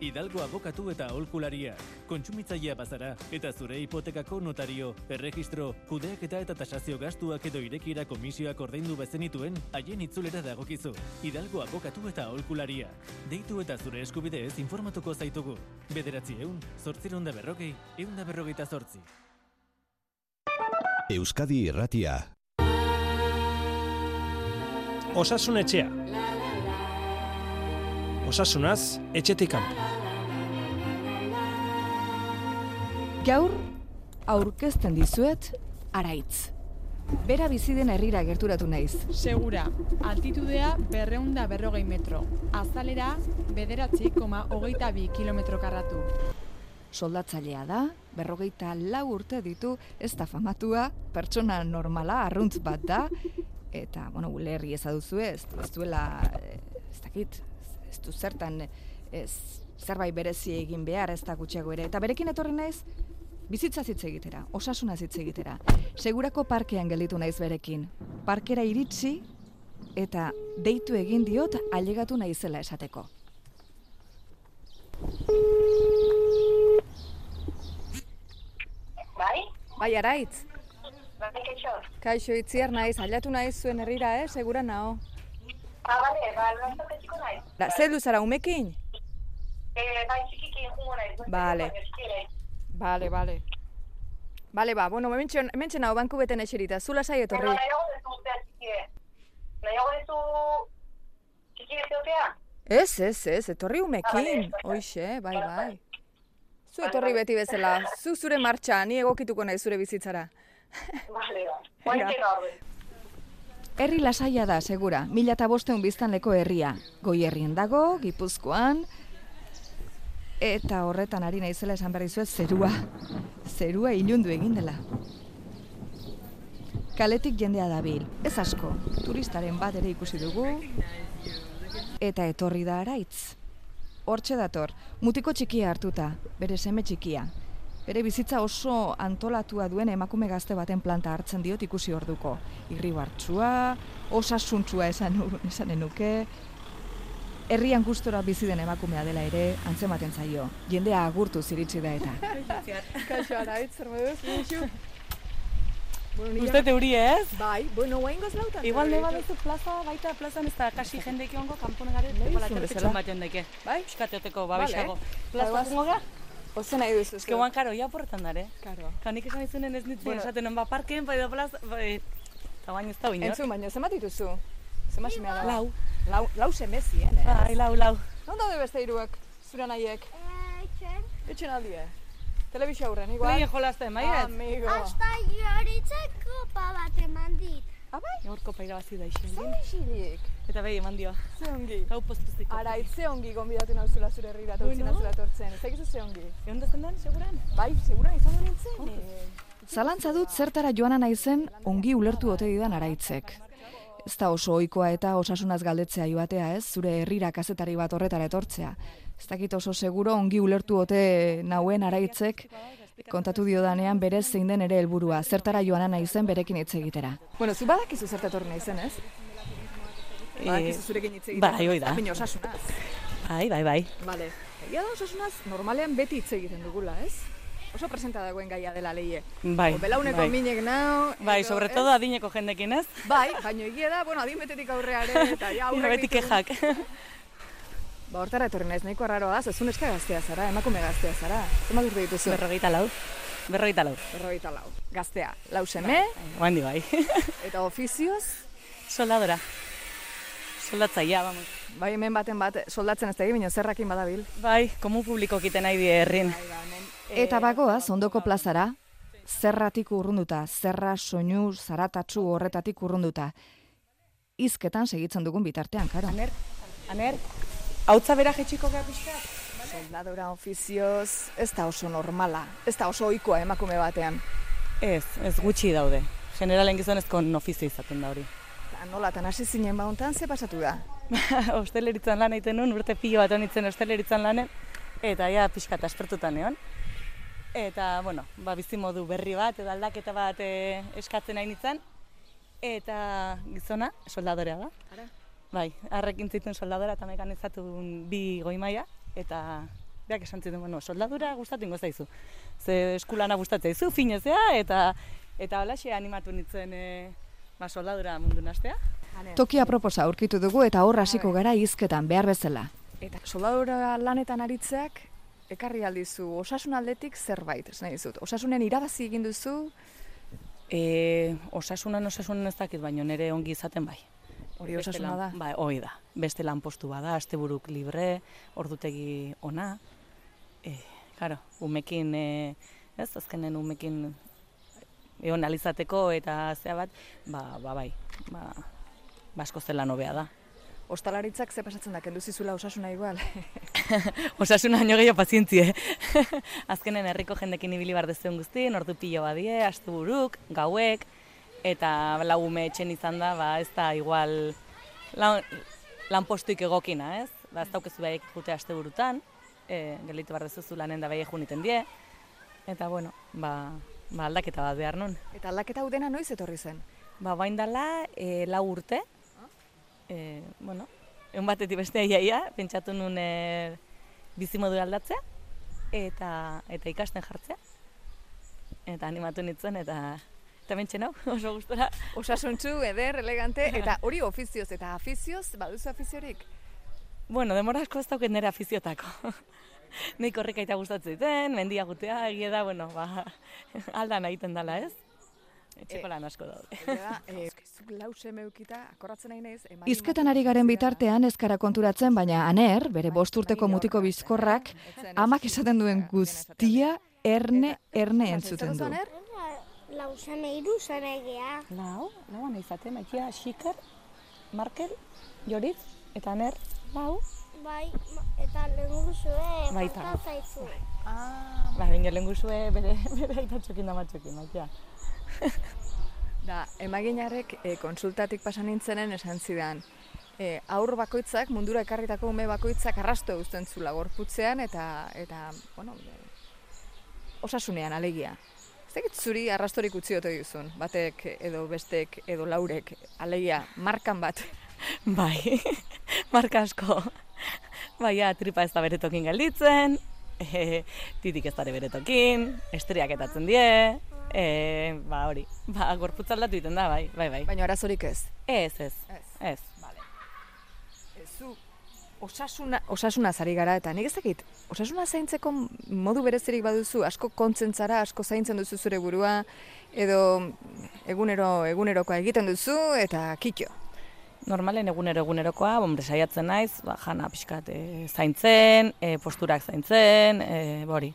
Hidalgo abokatu eta aholkularia. Kontsumitzailea bazara eta zure hipotekako notario, erregistro, kudeaketa eta tasazio gastuak edo irekiera komisioak ordaindu bezenituen, haien itzulera dagokizu. Hidalgo abokatu eta aholkularia. Deitu eta zure eskubideez informatuko zaitugu. Bederatzi eun, zortziron da berrogei, eun da berrogeita zortzi. Euskadi Irratia. Osasun etxea. Osasunaz, etxetik kanpo. Gaur aurkezten dizuet araitz. Bera bizi den herrira gerturatu naiz. Segura, altitudea berreunda berrogei metro. Azalera, bederatzi koma hogeita bi kilometro karratu. Soldatzailea da, berrogeita lau urte ditu, ez da famatua, pertsona normala, arruntz bat da, eta, bueno, ulerri ezaduzu ez, ez duela, eh, ez dakit, ez du zertan, ez, zerbait berezi egin behar ez da gutxiago ere. Eta berekin etorri naiz, bizitza hitz egitera, osasuna hitz egitera. Segurako parkean gelditu naiz berekin. Parkera iritsi eta deitu egin diot ailegatu naizela esateko. Bai? Bai, araitz. Bai, ketxo. Kaixo itziar naiz, ailatu naiz zuen herrira, eh? Segura nao. Ah, bale, ba, lanzak etxiko naiz. Da, zeldu zara umekin? Eh, bai, txikikin jungo naiz. Bale. Bale, bale. Bale, ba, bueno, hementxe hementxe nao banku beten eserita, zula sai etorri. nahiago dezu urtea txikide. Nahiago dezu txikide zeutea? Ez, ez, ez, etorri umekin. bale. Hoixe, bai, bai. Zu etorri beti bezala, zu zure martxa, ni egokituko nahi zure bizitzara. Bale, ba. Horre. Herri lasaia da, segura, mila eta bosteun biztanleko herria. Goi herrien dago, Gipuzkoan, eta horretan ari naizela esan berri zuet zerua. Zerua ilundu egin dela. Kaletik jendea dabil, ez asko, turistaren bat ere ikusi dugu, eta etorri da araitz. Hortxe dator, mutiko txikia hartuta, bere seme txikia. Bere bizitza oso antolatua duen emakume gazte baten planta hartzen diot ikusi orduko. Irribartsua, osasuntsua esan, nu- esanen nuke, herrian gustora bizi den emakumea dela ere antzematen zaio. Jendea agurtu ziritsi da eta. Kaixo araitz, zer moduz? Uste teuri ez? Bai, bueno, guain lautan. Igual ne baduzu plaza, baita plazan ez da kasi jendeik egongo kanpone gare, terpetxon bezala. bat jondeke. Bai? Piskatoteko babesago. Vale. Plaza Bagoaz. jungo ga? Oze nahi duzu. Ez que guan karo, ja porretan dare. Karo. Kanik esan izunen ez nintzen Bueno. esaten, ba parken, bai da plaza, bai... Eta baina ez da binor. Entzun, baina zenbat dituzu? Zenbat semea da? Lau. Lau, lau semezien, eh? Bai, lau, lau. Non daude beste hiruak? Zure nahiek? Etxen. Etxen aldie. Telebizio aurren, igual? Bai, jolazten, maiet? Amigo. Hasta joritzeko pa bat eman dit. Ah, bai? Gaurko paira bazi da isen. Zer isilik? Eta bai, eman dio. Ze ongi. Gau postuziko. Ara, itze ongi gonbidatu nauzula zure herrira, eta Bueno. nauzula tortzen. Ez dakizu ze ongi. Egon dezen den, seguran? Bai, segura izango nintzen. eh. Zalantza dut zertara joana naizen ongi ulertu ote didan araitzek. Ez da oso ohikoa eta osasunaz galdetzea joatea ez, zure herrira kazetari bat horretara etortzea. Ez dakit oso seguro ongi ulertu ote nauen araitzek kontatu diodanean berez zein den ere helburua, zertara joana naizen berekin hitz egitera. Bueno, zu badakizu zertatorri naizen, ez? Badakizu zurekin hitz egiten. bai, hoi da. Baina osasunaz. Bai, bai, bai. Vale. Egia da osasunaz normalean beti hitz egiten dugula, ez? Oso presenta dagoen gaia dela leie. Bai, O belauneko bai. minek nao. Bai, edo, sobre ez? todo adineko jendekin, ez? Bai, baina egia da, bueno, adin betetik aurreare, eta ja Ira aurrek beti kejak. Ba, hortara etorri naiz, nahiko arraroa da, zezun eska gaztea zara, emakume gaztea zara. Zenbat urte dituzu? Berrogeita lau. Berrogeita lau. Berrogeita lau. Gaztea, lau seme, Guandi bai. eta ofizioz, Soldadora. Soldatzaia, vamos. bai hemen baten bat soldatzen ez da egin, baina zerrakin badabil. Bai, komu publiko kiten nahi die herrin. Eta bagoaz, ondoko plazara, zerratik urrunduta, zerra soinu zaratatsu horretatik urrunduta. Izketan segitzen dugun bitartean, karo. Aner, aner, hautza bera jetxiko gara pixkat? Soldadora ofizioz, ez da oso normala, ez da oso ohikoa emakume batean. Ez, ez gutxi daude. Generalen gizonezko ofizio izaten da hori. Ta nolatan hasi zinen bauntan, ze pasatu da? Osteleritzan lan egiten nuen, urte pilo bat honitzen osteleritzan lanen, eta ja pixkat aspertuta neon. Eta, bueno, ba, bizimodu berri bat, edo aldaketa bat e, eskatzen nahi nintzen. Eta gizona, soldadorea da. Bai, harrekin zituen soldadora eta mekanizatu bi goi maila, eta beak esan ziren, bueno, soldadura gustatu ingo zaizu. Ze eskulana gustatzen zaizu, finezea, eta eta holaxe animatu nintzen e, ba, soldadura mundu nastea. Tokia proposa aurkitu dugu eta hor hasiko gara hizketan behar bezala. Eta soldadura lanetan aritzeak, ekarri aldizu osasun aldetik zerbait, ez nahi dizut. Osasunen irabazi egin duzu, E, osasunan osasunan ez dakit, baino nire ongi izaten bai. Hori osasuna lan- da. Bai, hoi da. Beste lanpostu bada, asteburuk libre, ordutegi ona. E, claro, umekin, e, ez, azkenen umekin egon alizateko eta zea bat, ba, ba bai, ba, basko zela nobea da. Ostalaritzak ze pasatzen da, kendu zizula osasuna igual. Osasuna baino gehiago pazientzie. Azkenen herriko jendekin ibili bar dezen guztien, ordu pilo badie, asteburuk, gauek, eta lau ume etxen izan da, ba, ez da igual lan, lanpostuik egokina, ez? Ba, ez daukezu behik jute asteburutan, e, gelitu bar dezuzu lanen da behik juniten die, eta bueno, ba, ba aldaketa bat behar nun. Eta aldaketa hau dena noiz etorri zen. Ba, bain dala, e, lau urte, e, bueno, egun batetik beste iaia, pentsatu nun e, bizimodu aldatzea, eta, eta ikasten jartzea. Eta animatu nintzen, eta eta mentxe nau, oso gustora. Osasuntzu, eder, elegante, eta hori ofizioz eta afizioz, baduzu afiziorik? Bueno, demora asko ez dauket nire afiziotako. Nei korrika eta gustatzen ziten, mendia gutea, egia da, bueno, ba, aldan egiten dala, ez? Etxeko lan asko daude. Eh, emari Hizketan ari garen bitartean ez gara konturatzen, baina aner, bere bost urteko mutiko bizkorrak, amak esaten duen guztia erne, erne entzuten du. Lau seme iru zara egea. Lau, lau nahi izate, maikia, xiker, markel, joritz, eta ner, lau, Bai, ma- eta lehenguzue, Baita. falta zaizu. Ba, baina lehen guzue bere, bere aita txokin da matxokin, maikia. Da, emaginarek e, konsultatik pasan nintzenen esan zidan. E, aur bakoitzak, mundura ekarritako ume bakoitzak arrasto eusten zula gorputzean eta, eta bueno, e, osasunean alegia. Ez dakit zuri arrastorik utzi ote duzun, batek edo bestek edo laurek, alegia, markan bat. Bai, marka asko. Bai, ja, tripa ez da beretokin gelditzen, e, titik ez dare beretokin, estriak etatzen die, e, ba hori, ba, gorputz aldatu egiten da, bai, bai, bai. Baina arazorik ez. Ez, ez, Ez. ez. Osasuna, osasuna zari gara eta nik ez dakit, osasuna zaintzeko modu berezirik baduzu, asko kontzentzara, asko zaintzen duzu zure burua, edo egunero egunerokoa egiten duzu eta kitxo. Normalen egunero egunerokoa, hombre, saiatzen naiz, ba, jana pixkat e, zaintzen, e, posturak zaintzen, e, bori.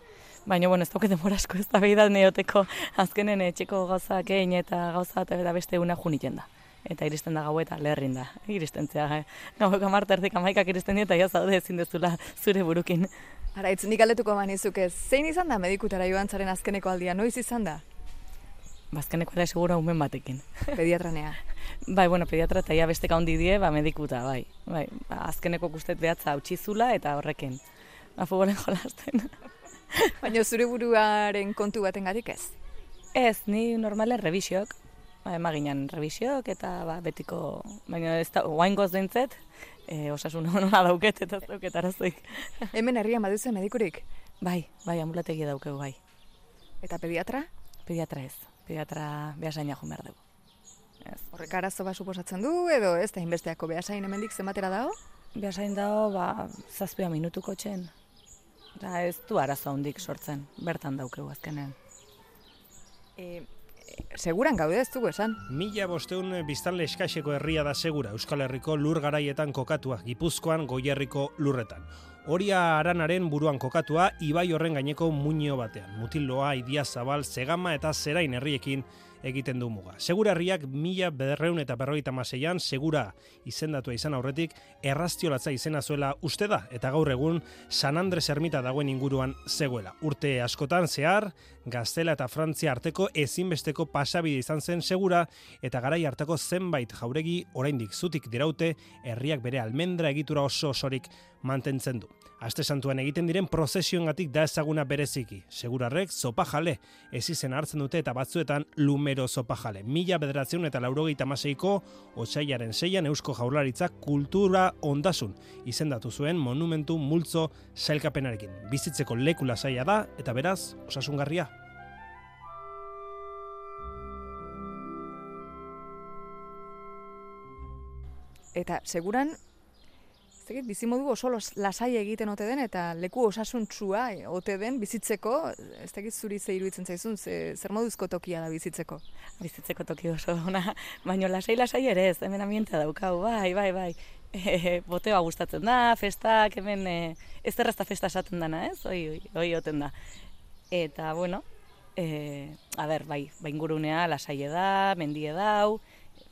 Baina, bueno, ez dauket demora asko ez da behidat neoteko azkenen etxeko gauzak egin eta gauza eta beste una juniten da. Eta iristen da gau eta leherrin da. Iristen zea, eh? gaueko marterdik amaikak iristen dira eta ja zaude ezin dezula zure burukin. Ara, itz, nik galdetuko manizuke, zein izan da medikutara joan zaren azkeneko aldia, noiz izan da? Bazkeneko da segura umen batekin. Pediatranea. bai, bueno, pediatra eta ia beste handi die, ba, medikuta, bai. bai ba, azkeneko guztet behatza utxizula eta horrekin. Ba, futbolen jolasten. Baina zure buruaren kontu baten ez? Ez, ni normalen revisiok. Ba, emaginan revisiok eta ba, betiko, baina ez da, oain goz dintzet, e, osasun hona dauket eta dauket arazoik. Hemen herrian baduzu medikurik? Bai, bai, ambulategi daukeu, bai. Eta pediatra? Pediatra ez, pediatra behasaina jo behar dugu. Ez. Horrek arazo bat suposatzen du, edo ez da inbesteako behasain hemendik zenbatera dago? Behasain dago, ba, zazpia minutuko txen. Eta ez du arazo handik sortzen, bertan daukeu azkenean. E, seguran gaude ez dugu esan. Mila bosteun biztanle eskaxeko herria da segura Euskal Herriko lur garaietan kokatua, Gipuzkoan goierriko lurretan. Horia aranaren buruan kokatua, ibai horren gaineko muño batean. Mutiloa, idia zabal, segama eta zerain herriekin egiten du muga. Segura herriak mila berreun eta berrogeita maseian, segura izendatua izan aurretik, erraztiolatza izena zuela uste da, eta gaur egun San Andres ermita dagoen inguruan zegoela. Urte askotan zehar, Gaztela eta Frantzia arteko ezinbesteko pasabide izan zen segura eta garai hartako zenbait jauregi oraindik zutik diraute herriak bere almendra egitura oso osorik mantentzen du. Aste santuan egiten diren prozesioengatik da ezaguna bereziki. Segurarrek zopa jale, ez izen hartzen dute eta batzuetan lumero zopa jale. Mila bederatzen eta laurogeita maseiko, otxaiaren seian eusko jaurlaritzak kultura ondasun izendatu zuen monumentu multzo sailkapenarekin. Bizitzeko lekula saia da eta beraz, osasungarria. Eta seguran, dakit, bizimodu oso lasai egiten ote den eta leku osasuntsua eh, ote den bizitzeko, ez dakit zuri ze iruditzen zaizun, ze, zer moduzko tokia da bizitzeko. bizitzeko toki oso ona, baino lasai lasai ere ez, hemen ambientea daukau, bai, bai, bai. E, boteoa gustatzen da, festak, hemen e, ez errazta festa esaten dana, ez? Oi, oi, oi oten da. Eta, bueno, e, a ber, bai, baingurunea lasai da, mendie dau,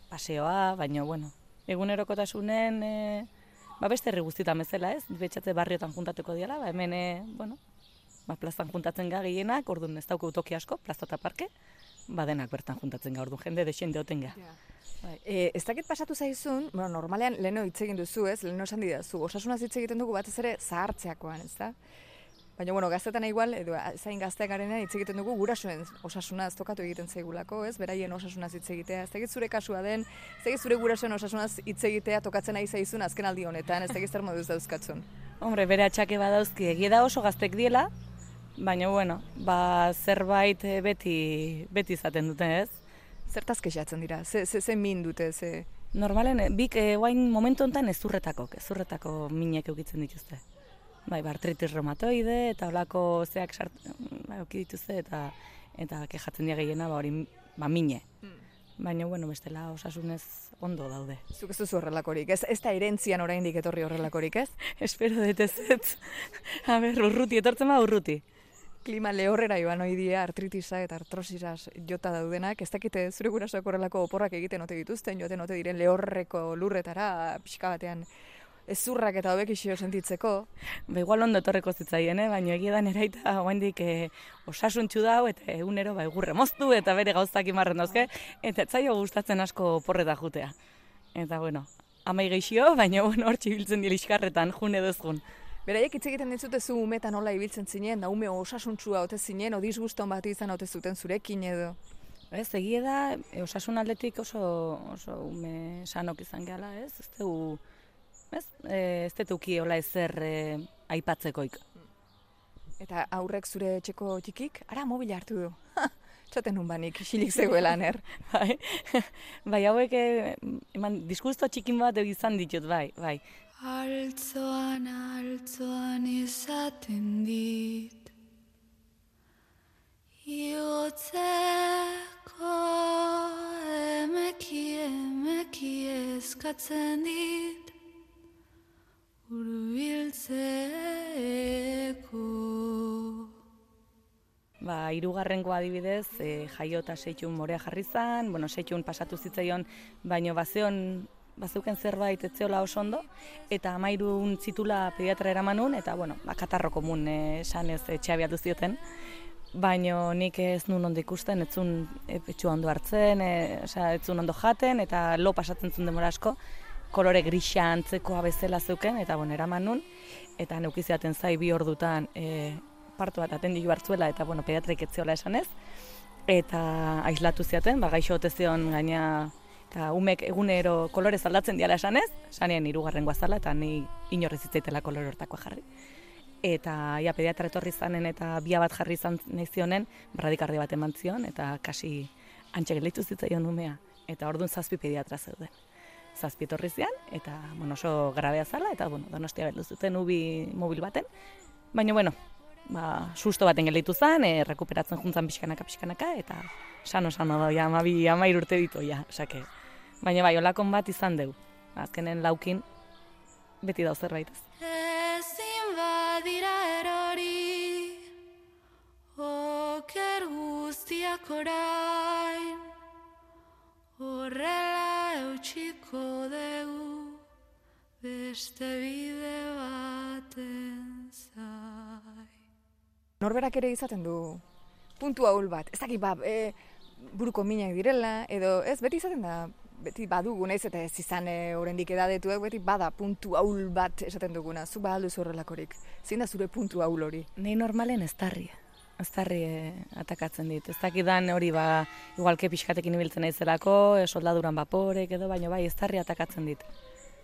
paseoa, baino, bueno, egunerokotasunen, e, ba beste herri guztietan bezala, ez? Betxatze barriotan juntatuko diala, ba hemen, e, bueno, ba plazan juntatzen ga gehienak, orduan ez dauko toki asko, plaza eta parke, ba denak bertan juntatzen ga, orduan jende desente oten ga. E, ez dakit pasatu zaizun, bueno, normalean leheno hitz egin duzu, ez? Leheno esan didazu, osasunaz hitz egiten dugu batez ere zahartzeakoan, ez da? Baina, bueno, gaztetan igual, edo zain gazteak garenean hitz egiten dugu gurasoen osasunaz tokatu egiten zaigulako, ez? Beraien osasunaz hitz egitea. Ez dakit zure kasua den, ez dakit zure gurasoen osasunaz hitz egitea tokatzen nahi zaizun azken aldi honetan, ez dakit zer moduz dauzkatzun. Hombre, bere atxake badauzki, egia da oso gaztek diela, baina, bueno, ba, zerbait eh, beti, beti izaten dute, ez? Zertaz kexatzen dira, ze, ze, ze min dute, ze... Normalen, eh, bik eh, guain momentu honetan ezurretako, ezurretako minek eukitzen dituzte. Bai, ba, artritis reumatoide eta olako zeak sart, ba, euki dituzte eta eta kejatzen dira gehiena ba hori ba mine. Baina bueno, bestela osasunez ondo daude. Zuk ez duzu horrelakorik, ez, ez da erentzian oraindik etorri horrelakorik, ez? Espero dut ez ez. A ber, urruti, etortzen ba urruti. Klima lehorrera joan ohi dira artritisa eta artrosisa jota daudenak, ez dakite zure gurasoak horrelako oporrak egiten ote dituzten, joaten ote diren lehorreko lurretara, pixka batean ezurrak eta hobekixio sentitzeko. Ba, igual ondo etorreko zitzaien, eh? baina egia da neraita guaindik eh, osasuntxu dau eta egunero ba, egurre moztu eta bere gauztak imarren dauzke, eta ez zaio gustatzen asko porreta jutea. Eta bueno, amai geixio, baina bueno, hor txibiltzen dira iskarretan, june duzgun. Beraiek hitz egiten ditzute zu umetan nola ibiltzen zinen, da ume osasuntsua ote zinen, o disguston bat izan ote zuten zurekin edo. Ez, egia da, osasun aldetik oso, oso ume sanok izan gehala, ez? Ez dugu, ez? E, ez detuki hola ezer e, aipatzekoik. Eta aurrek zure etxeko txikik, ara mobila hartu du. Txaten nun banik, xilik zegoelan, er. bai, bai hauek, e, eman, diskusto txikin bat izan ditut, bai, bai. Altzoan, altzoan izaten dit Iotzeko emeki, emeki eskatzen dit Urbiltzeko Ba, irugarrengo adibidez, e, jaio eta seitxun morea jarri zan, bueno, seitxun pasatu zitzaion, baino bazeon, bazeuken zerbait etzeola oso ondo, eta amairun zitula pediatra eramanun, eta, bueno, ba, katarro komun e, esan ez etxea biatu zioten, baino nik ez nun ondo ikusten, ez zun e, petxua ondo hartzen, e, osea, ez zun ondo jaten, eta lo pasatzen zuen demora asko, kolore grisa antzekoa bezala zeuken, eta bueno, eraman nun, eta neukiziaten zai bi ordutan e, partu bat atendiu hartzuela, eta bueno, pediatrik etzeola esanez, eta aislatu ziaten, ba, gaixo zion gaina, eta umek egunero kolorez aldatzen diala esanez, sanien irugarren guazala, eta ni inorrez zitzaitela kolore hortakoa jarri. Eta ja, pediatra etorri zanen eta bia bat jarri izan nahi zionen, bradikardi bat eman zion, eta kasi antxe gelditu zitzaion umea. Eta orduan zazpi pediatra zeuden zazpi etorri zian, eta bueno, oso grabea zala, eta bueno, donostia beldu zuten ubi mobil baten. Baina, bueno, ba, susto baten gelditu zen, e, rekuperatzen juntzan pixkanaka, pixkanaka, eta sano sano da, ja, amabi, amair urte ditu, ja, osake. Baina bai, olakon bat izan deu. Azkenen laukin, beti dau zerbait ez. Ezin badira erori Oker guztiak orain Horrela eutxiko dugu Beste bide baten zai Norberak ere izaten du puntu ahul bat. Ez dakit, ba, e, buruko minak direla, edo ez, beti izaten da, beti badugu, naiz eta ez izan e, oraindik edadetuek, beti bada puntu ahul bat esaten duguna. Zu ba alduzu horrelakorik. Zein da zure puntu ahul hori? Nei normalen ez tarri. Ez tarri eh, atakatzen dit. Ez dakidan hori ba, igualke pixkatekin ibiltzen naizelako, e, soldaduran baporek edo, baino bai, ez tarri atakatzen dit.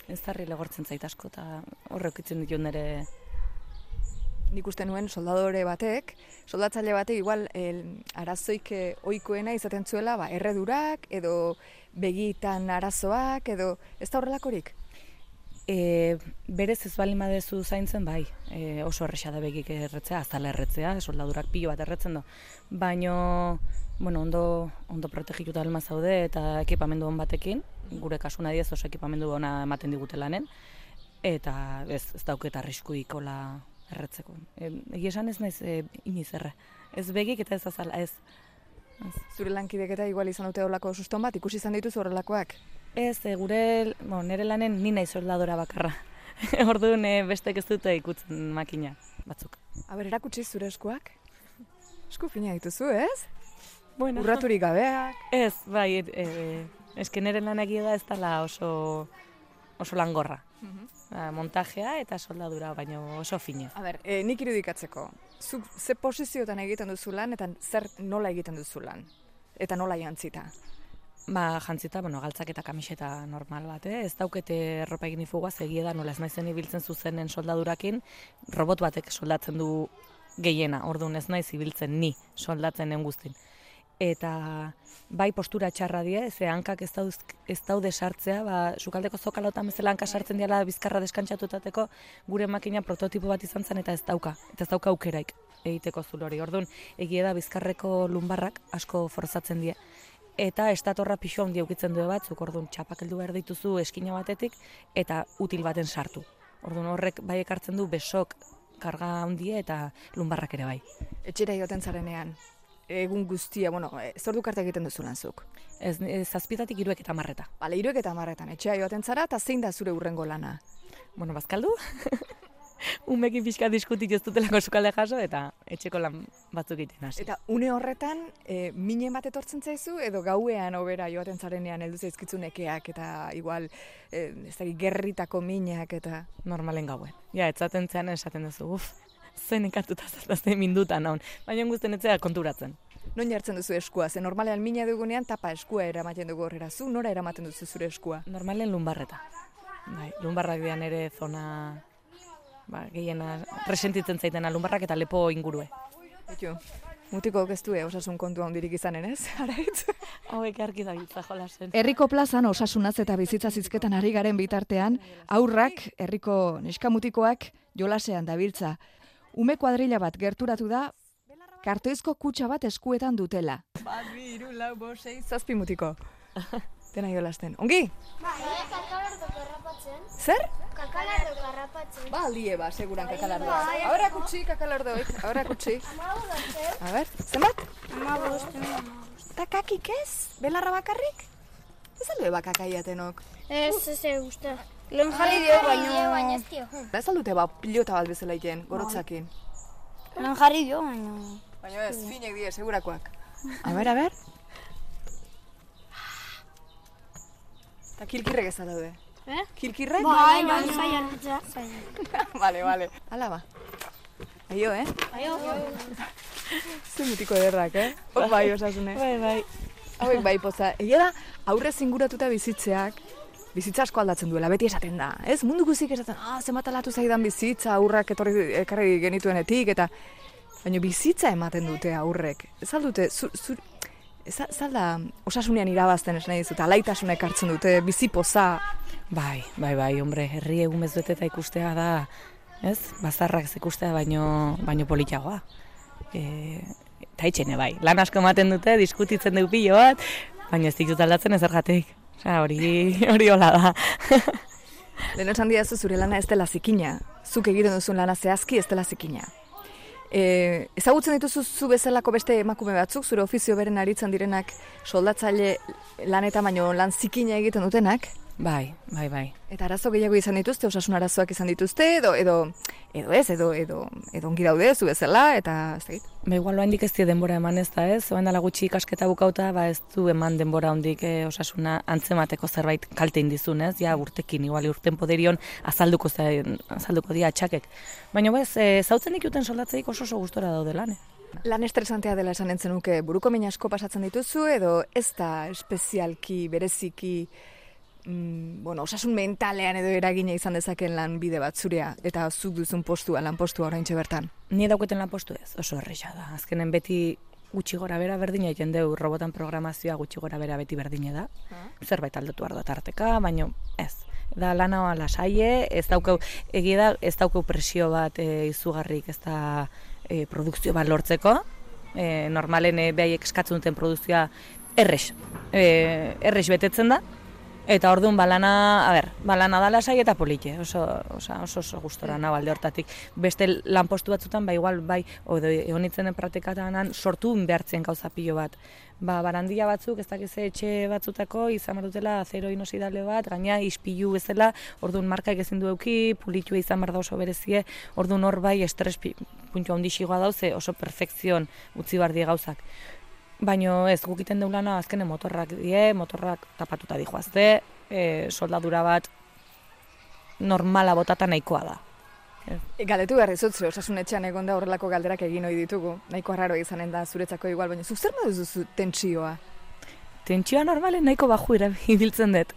Ez tarri legortzen zait asko, eta horrek itzen ditut nire Nik uste nuen soldadore batek, soldatzaile batek igual el, arazoik eh, ohikoena izaten zuela, ba, erredurak edo begitan arazoak edo ez da horrelakorik? E, berez ez bali madezu zaintzen, bai, e, oso erresa da begik erretzea, azala erretzea, soldadurak pilo bat erretzen du. Baino, bueno, ondo, ondo protegituta alma zaude eta ekipamendu on batekin, gure kasuna diez oso ekipamendu ona ematen digute lanen, eta ez, ez dauketa arriskuik hola erretzeko. E, Egi esan ez naiz e, iniz erre. Ez begik eta ez azala, ez. Zure lankidek eta igual izan dute horrelako suston bat, ikusi izan dituzu horrelakoak? Ez, e, gure, bueno, nire lanen ni naiz soldadora bakarra. Orduan bestek ez dute ikutzen makina batzuk. Aber, erakutsi zure eskuak? Esku fina dituzu, ez? Bueno. Urraturik gabeak. Ez, bai, e, e, eske nire lan egia da ez dela oso, oso langorra. Ba, montajea eta soldadura, baino oso fina. A ber, e, nik irudikatzeko. Zuk ze posiziotan egiten duzu lan eta zer nola egiten duzu lan? Eta nola jantzita? Ba, jantzita, bueno, galtzak eta kamiseta normal bat, eh? ez daukete erropa egin ifugua, egia da, nola ez naizen ibiltzen zuzenen soldadurakin, robot batek soldatzen du gehiena, orduan ez naiz ibiltzen ni soldatzen den guztin. Eta bai postura txarra die, ze hankak ez, dauz, ez daude sartzea, ba, sukaldeko zokalotan bezala hanka sartzen diala bizkarra deskantzatutateko, gure makina prototipo bat izan zen eta ez dauka, eta ez dauka aukeraik egiteko zulori. Orduan, egia da bizkarreko lumbarrak asko forzatzen die. Eta estatorra pixo handi aukitzen du batzuk, orduan txapakeldu behar dituzu eskina batetik eta util baten sartu. Orduan horrek bai ekartzen du besok karga handia eta lumbarrak ere bai. Etxera joaten zarenean, egun guztia, bueno, e, zordu karte egiten duzu lanzuk. Ez, ez zazpitatik iruek eta marreta. Bale, iruek eta marretan, etxea joaten zara, eta zein da zure urrengo lana? Bueno, bazkaldu. Umekin pixka diskutik ez dutelako sukalde jaso eta etxeko lan batzuk egiten hasi. Eta une horretan, e, minen bat etortzen zaizu, edo gauean obera joaten zarenean heldu zaizkitzu nekeak, eta igual, e, ez dakit, gerritako minak, eta... Normalen gauen. Ja, etzaten zean esaten duzu, uf, zen ikatuta zartazte minduta naun. Baina guztien etzea konturatzen. Non jartzen duzu eskua? Ze normalean mina dugunean tapa eskua eramaten dugu horrera. Zu nora eramaten duzu zure eskua? Normalen lumbarreta. Bai, lumbarrak dian ere zona ba, gehiena resentitzen zaitena lumbarrak eta lepo ingurue. Bitu, mutiko ez du, eh, osasun kontu handirik izanen, ez? Araitz? Hauek argi da gitza jolasen. Herriko plazan osasunaz eta bizitza zizketan ari garen bitartean, aurrak, herriko neskamutikoak jolasean dabiltza. Ume kuadrila bat gerturatu da, kartoizko kutsa bat eskuetan dutela. Bat, bi, iru, lau, bo, sei, zazpi mutiko. Dena jolasten. Ongi? Bai, garrapatzen. Zer? Kakalardo garrapatzen. Ba, aldie ba, seguran kakalardoa. Bai. Ahora kutsi kakalardoik, ahora kutsi. A ber, zenbat? Amabost. Eta kakik ez? Belarra bakarrik? Ez aldo eba. Ez, ez ez uste. Lehen jarri dio baino... baina ez dio. Da ez aldute ba pilota bat bezala iten, gorotzakin. Lehen jarri dio baino... Baina ez, finek die, segurakoak. A ber, a ber. Eta kilkirrek ez daude. Eh? Kilkirrek? Bai, bai. Zailan. Vale, vale. Hala ba. Aio, eh? Aio. Ze mutiko ederrak, eh? Hop bai, osasune. Bai, bai. Hauek bai poza. Egia da, aurre zinguratuta bizitzeak, bizitza asko aldatzen duela, beti esaten da. Ez, mundu guzik esaten, ah, zenbat aldatu zaidan bizitza, aurrak etorri ekarri genituenetik, eta... Baina bizitza ematen dute aurrek. Ez aldute, zu, zu, ez ez alda osasunean irabazten ez nahi dizute, alaitasunek hartzen dute, bizipoza. Bai, bai, bai, hombre, herri egun eta ikustea da, ez? Bazarrak ez ikustea baino, baino politagoa. E, eta itxene bai, lan asko ematen dute, diskutitzen dugu pilo bat, baina ez ditut aldatzen ezergatik. Osea, hori, hori hola da. Lehen esan diazu zure lana ez dela zikina. Zuk egiten duzun lana zehazki ez dela zikina. E, ezagutzen dituzu zu bezalako beste emakume batzuk, zure ofizio beren aritzen direnak soldatzaile lanetan baino lan zikina egiten dutenak? Bai, bai, bai. Eta arazo gehiago izan dituzte, osasun arazoak izan dituzte, edo, edo, edo ez, edo, edo, edo ongi daude, zu bezala, eta ez dakit. Ba, igual handik ez die denbora eman ez da, ez? Oen dala gutxi ikasketa bukauta, ba ez du eman denbora handik eh, osasuna antzemateko zerbait kalte indizun, ez? Ja, urtekin, igual urten poderion azalduko, zen, azalduko dia atxakek. Baina bez, e, zautzen ikuten soldatzeik oso oso gustora daude lan, eh? Lan estresantea dela esan entzen nuke, buruko min asko pasatzen dituzu, edo ez da espezialki, bereziki, mm, bueno, osasun mentalean edo eragina izan dezaken lan bide bat zurea, eta zuk duzun postua, lan postua orain bertan. Ni dauketen lan postu ez, oso erresa da. Azkenen beti gutxi gora bera berdina egiten deu, robotan programazioa gutxi gora bera beti berdine da. Zerbait aldatu ardo tarteka, baino ez. Da lana lasaie, ez daukau, egia da, ez daukau presio bat e, izugarrik, ez da e, produkzio bat lortzeko. E, normalen e, behaiek eskatzen duten produkzioa errex, e, errex betetzen da. Eta orduan balana, a ber, balana da lasai eta polite, oso, oso, oso, oso gustora nago alde hortatik. Beste lanpostu batzutan, ba igual, bai, edo egon praktikatanan sortu behartzen gauza pilo bat. Ba, barandia batzuk, ez dakiz etxe batzutako, izan dutela zero inosidale bat, gaina ispilu bezala, orduan markaik ezin du euki, pulitu izan behar da oso berezie, orduan hor bai estres puntu handi xigoa dauze, oso perfekzion utzi behar die gauzak. Baino ez gukiten deulana azkenen motorrak die, motorrak tapatuta dijoazte, e, soldadura bat normala botata nahikoa da. E, galdetu behar dizut, zure osasun etxean egon da horrelako galderak egin ohi ditugu. Nahiko arraro izanen da zuretzako igual, baina zuk zer duzu tentsioa? Tentsioa normalen nahiko baju ibiltzen dut.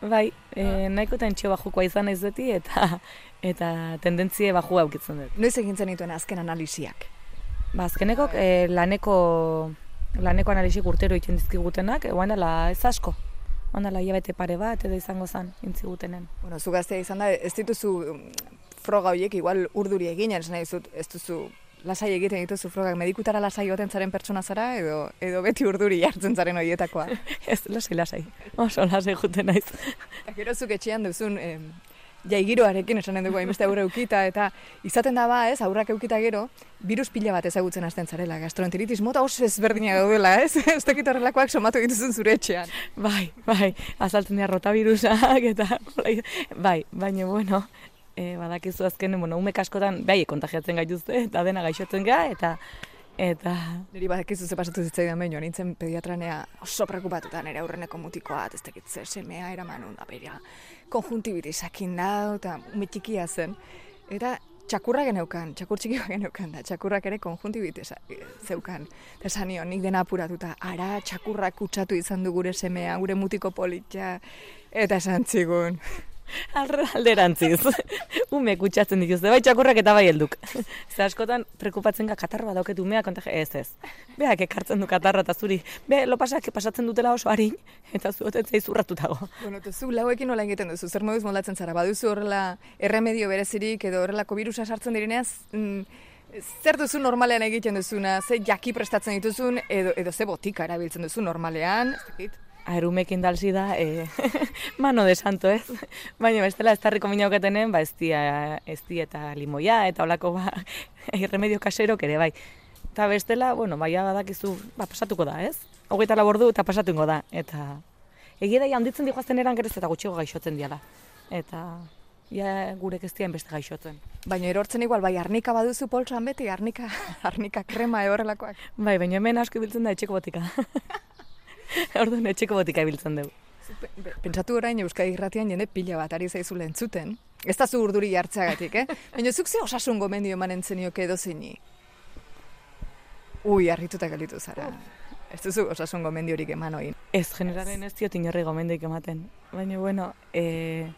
Bai, e, nahiko tentsio bajukoa izan naiz beti eta eta tendentzie baju aukitzen dut. Noiz egin zenituen azken analisiak? Ba, azkeneko e, laneko laneko analisik urtero egiten dizkigutenak, egoan dela ez asko. Oan dela hilabete pare bat edo izango zen intzigutenen. Bueno, zu gaztea izan da, ez dituzu mm, froga horiek igual urduri egin, ez nahi zut, ez duzu lasai egiten dituzu frogak medikutara lasai goten zaren pertsona zara edo edo beti urduri jartzen zaren horietakoa. ez, lasai, lasai. Oso lasai juten naiz. Gero zuk etxean duzun jaigiroarekin esanen dugu hainbeste aurre eukita, eta izaten da ba, ez, aurrak eukita gero, virus pila bat ezagutzen hasten zarela, gastroenteritis mota oso ezberdina gaudela, ez? Ez tekit horrelakoak somatu dituzun zure etxean. Bai, bai, azaltzen dira rotavirusak, eta bai, baina, bueno, e, badakizu azken, bueno, umek askotan, bai, kontagiatzen gaituzte, eta dena gaixotzen ga, eta Eta... Niri badakizu ze pasatu zitzaidan behin, nintzen pediatranea oso preocupatuta nire aurreneko mutikoa, ez zer semea eraman da beria konjuntibitisakin da, eta umetxikia zen. Eta txakurra geneukan, txakur txiki geneukan da, txakurrak ere konjuntibitisa zeukan. Eta esan nik dena apuratuta, ara txakurrak kutsatu izan du gure semea, gure mutiko politia, eta esan zigun. Alderantziz. ume kutsatzen dituzte, bai txakurrak eta bai helduk. Ze askotan prekupatzen ga katarroa dauket umea konta ez ez. Beak ekartzen du katarra eta zuri. Be, lo pasak pasatzen dutela oso harin eta zuoten zei zurratutago. Bueno, eta zu lauekin nola egiten duzu, zer moduz moldatzen zara, baduzu horrela erremedio berezirik edo horrelako virusa sartzen direneaz, mm, Zer duzu normalean egiten duzuna, ze jaki prestatzen dituzun, edo, edo ze botika erabiltzen duzu normalean, ez Aerumekin dalzi da, e, mano de santo, ez? Baina bestela ez tarriko minauketenen, ba ez dia, ez dia eta limoia, eta olako ba, irremedio kasero ere bai. Eta bestela, bueno, baia badakizu, ba, pasatuko da, ez? Hogeita labordu eta pasatuko da, eta egia da, handitzen dihoazten eran gerez eta gutxiago gaixotzen diala. Eta ja gure keztien beste gaixotzen. Baina erortzen igual, bai, arnika baduzu poltsan beti, arnika, arnika krema horrelakoak. Bai, baina hemen asko biltzen da etxeko botika. Orduan etxeko botika ibiltzen dugu. Pentsatu orain Euskadi Irratian jende pila bat ari zaizu lentzuten. Ez da zu urduri jartzeagatik, eh? Baina zuk ze osasun gomendio emanen zenioke edo zeini? Ui, harrituta galitu zara. Ez duzu osasun gomendiorik eman oin. Ez, generalen ez diot inorri gomendioik ematen. Baina, bueno, e,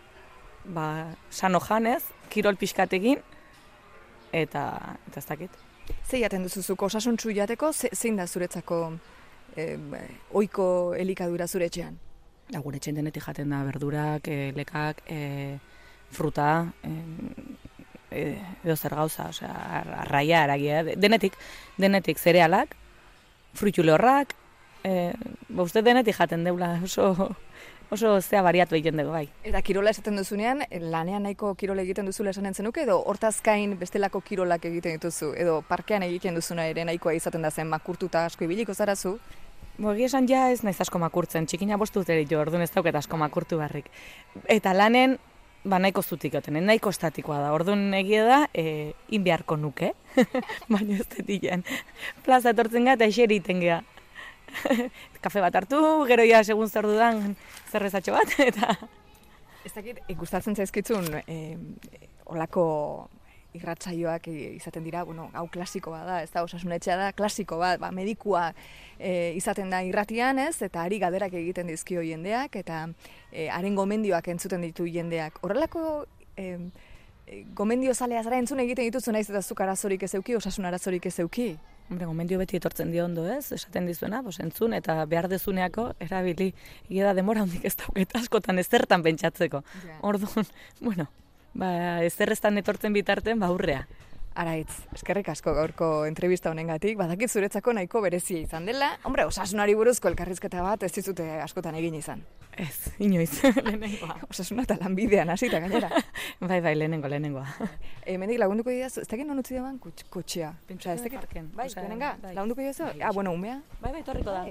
ba, sano janez, kirol pixkatekin, eta, eta ez dakit. Ze jaten duzuzuk osasun jateko, zein da zuretzako eh, oiko elikadura zure etxean? Da, gure etxean denetik jaten da berdurak, e, lekak, e, fruta, e, e, edo zer gauza, osea, arraia, aragia, denetik, denetik zerealak, fruitu e, ba, uste denetik jaten deula, oso, oso zea bariatu egiten dugu, bai. Eta kirola esaten duzunean, lanean nahiko kirola egiten duzu esan entzenuke, edo hortazkain bestelako kirolak egiten dituzu, edo parkean egiten duzuna ere nahikoa izaten da zen makurtuta asko ibiliko zarazu? Bo, esan ja ez naiz asko makurtzen, txikina bostu dut jo, orduan ez dauket asko makurtu barrik. Eta lanen, ba nahiko zutik goten, nahiko estatikoa da. Orduan egia da, e, in beharko nuke, baina ez detilen. Plaza etortzen gara eta eseri iten gea. Kafe bat hartu, gero ja segun zer dudan zerrezatxo bat, eta... Ez dakit, gustatzen zaizkitzun, eh, olako irratsaioak izaten dira, bueno, hau klasiko bat da, ez da, osasunetxea da, klasiko bat, ba, medikua eh, izaten da irratian, ez, eta ari gaderak egiten dizkio jendeak, eta eh, haren gomendioak entzuten ditu jendeak. Horrelako eh, gomendio zalea zara entzun egiten dituzu naiz eta zuk arazorik ez euki, osasun arazorik ez euki. Hombre, gomendio beti etortzen dio ondo, ez? Esaten dizuena, pues entzun eta behar dezuneako erabili. Da demora hondik ez dauket askotan ezertan pentsatzeko. Ja. Orduan, bueno, ba ezerreztan etortzen bitarten ba aurrea. Araitz, eskerrik asko gaurko entrevista honengatik, badakit zuretzako nahiko berezia izan dela. Hombre, osasunari buruzko elkarrizketa bat ez dizute askotan egin izan. Ez, inoiz, lehenengoa. Osasuna eta lanbidean hasita gainera. bai, bai, lehenengo, lehenengoa. Hemendik lagunduko didazu, ez dakit non utzi daban kutx- kotxea. Osea, ez dakit, bai, osea, lehenenga, bai. lagunduko didazu? Bai, Ah, bueno, umea. Bai, bai, torriko da.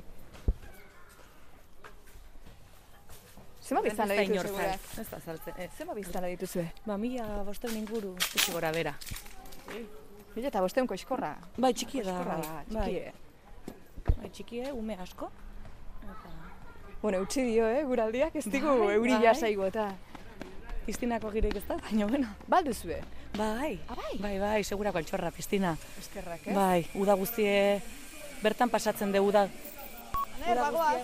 Zema biztala Ez da inor dituzu zal- gurak? Ez da saltzen. Zema biztala dituzue? Ba, mila bosteun inguru, gutxi gora bera. Mila eta bosteun koxkorra. Bai, txikie da, Koxkorra bai. da, txikie. Bai, txikie, ume asko. Eta... Bueno, utzi dio, eh, guraldiak, ez digu Bai, euri bai. jasaigo eta. Piztinako girek ez da, baina bueno. Balduzue? Bai, Ah, bai? bai, bai, segurako altxorra, piztina. Eskerrak, ez? Bai, uda guztie, bertan pasatzen de uda. Ne, bagoaz.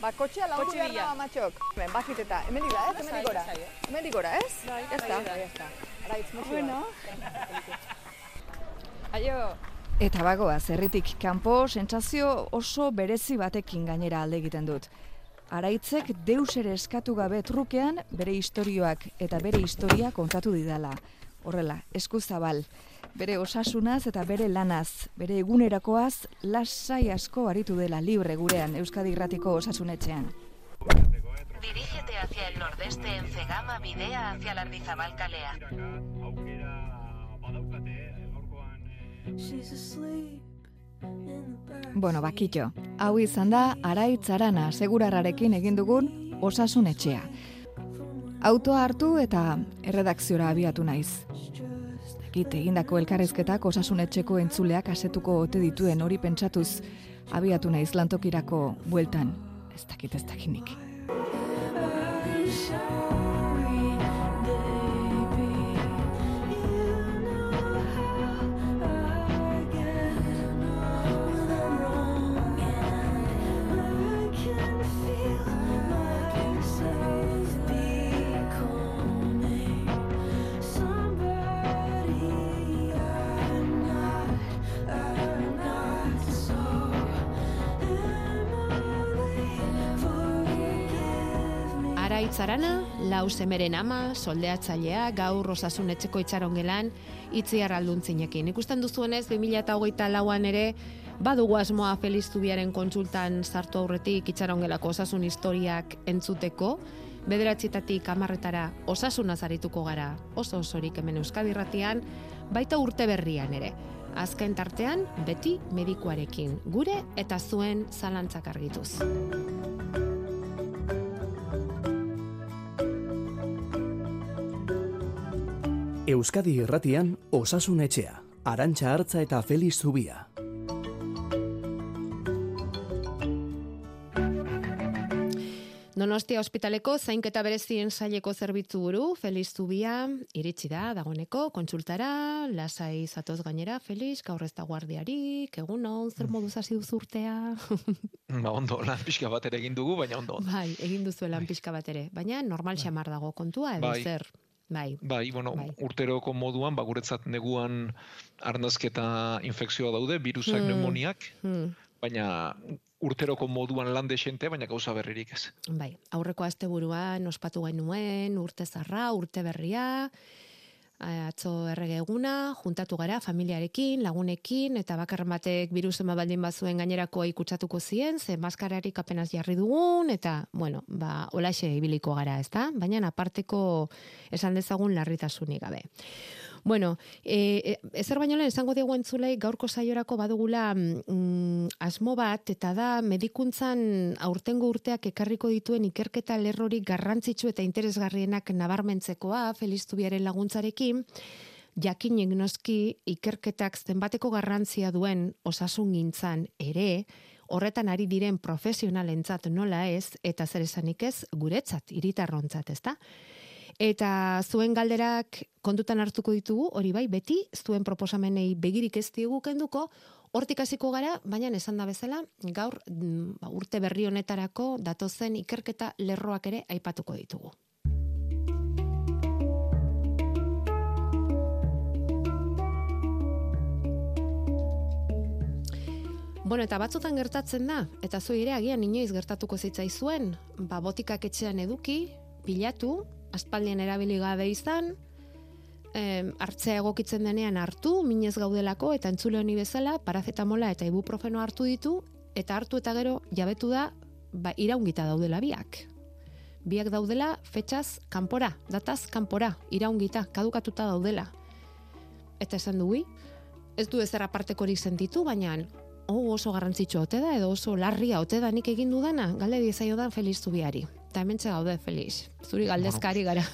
Ba, kotxea lagundu behar da matxok. Bakit eta, hemendik da, ez? Hemendik gora. eh? Hemendik gora, ez? Bai, Ya está. Bueno. Aio. Eta bagoaz, herritik kanpo sentsazio oso berezi batekin gainera alde egiten dut. Araitzek deus ere eskatu gabe trukean bere istorioak eta bere historia kontatu didala. Horrela, eskuzabal, bere osasunaz eta bere lanaz, bere egunerakoaz lasai asko aritu dela libre gurean Euskadi Irratiko osasunetxean. Dirígete hacia el nordeste en Cegama, bidea hacia la Ardizabal Kalea. Bueno, bakitxo, hau izan da Araitz Arana segurarrarekin egin dugun osasun etxea. Autoa hartu eta erredakziora abiatu naiz. Dakit egindako elkarrizketak osasun etxeko entzuleak asetuko ote dituen hori pentsatuz abiatu naiz lantokirako bueltan. Ez dakit ez dakinik. Araitz Arana, lau semeren ama, soldeatzailea, gaur osasun etxeko itxarongelan, itziar alduntzinekin. Ikusten duzuenez, 2008 lauan ere, badugu asmoa Feliz Zubiaren kontsultan sartu aurretik itxarongelako osasun historiak entzuteko, bederatxitatik amarretara osasunaz arituko gara oso osorik hemen Euskadi Irratian, baita urte berrian ere. Azken tartean, beti medikuarekin, gure eta zuen zalantzak argituz. Euskadi Irratian Osasun Etxea, Arantxa Hartza eta Feliz Zubia. Donostia ospitaleko zainketa berezien saileko zerbitzu buru, Feliz Zubia, iritsi da, dagoeneko, kontsultara, lasai zatoz gainera, Feliz, gaur ez da guardiarik, egun on, zer moduz hasi duzu urtea? Ba, ondo, lan pixka bat ere egin dugu, baina ondo. ondo. bai, egin duzu lan pixka bat ere, baina normal xamar dago kontua, edo Bai. zer? Bai. Bai, bueno, Bai. urteroko moduan, ba, guretzat neguan arnazketa infekzioa daude, virusak, Hmm. pneumoniak, Hmm. baina urteroko moduan lan desente, baina gauza berririk ez. Bai, aurreko asteburuan ospatu genuen urte zarra, urte berria, atzo errege eguna, juntatu gara familiarekin, lagunekin, eta bakarren batek birusema baldin bazuen gainerako ikutsatuko zien, ze maskararik apenas jarri dugun, eta, bueno, ba, olaxe ibiliko gara, ezta? Baina aparteko esan dezagun larritasunik gabe. Bueno, e, e, ezer baino lehen esango diegu entzulei gaurko saiorako badugula mm, asmo bat eta da medikuntzan aurtengo urteak ekarriko dituen ikerketa lerrorik garrantzitsu eta interesgarrienak nabarmentzekoa Feliz Zubiaren laguntzarekin jakinik noski ikerketak zenbateko garrantzia duen osasungintzan ere horretan ari diren profesionalentzat nola ez eta zer esanik ez guretzat hiritarrontzat, ezta? Eta zuen galderak kontutan hartuko ditugu, hori bai, beti, zuen proposamenei begirik ez diegu kenduko, hortik hasiko gara, baina esan da bezala, gaur mm, ba, urte berri honetarako datozen ikerketa lerroak ere aipatuko ditugu. Bueno, eta batzutan gertatzen da, eta zu ere agian inoiz gertatuko zitzaizuen, ba botikak etxean eduki, pilatu, aspaldien erabili gabe izan, em, hartzea egokitzen denean hartu, minez gaudelako, eta entzule honi bezala, parazetamola eta ibuprofeno hartu ditu, eta hartu eta gero jabetu da, ba, iraungita daudela biak. Biak daudela, fetxaz, kanpora, dataz, kanpora, iraungita, kadukatuta daudela. Eta esan dugu, ez du ezer apartekorik sentitu, baina oh, oso garrantzitsu ote da, edo oso larria ote da nik egin dudana, galde diezaio da Feliz Zubiari. Eta hemen gaude Feliz. Zuri galdezkari gara.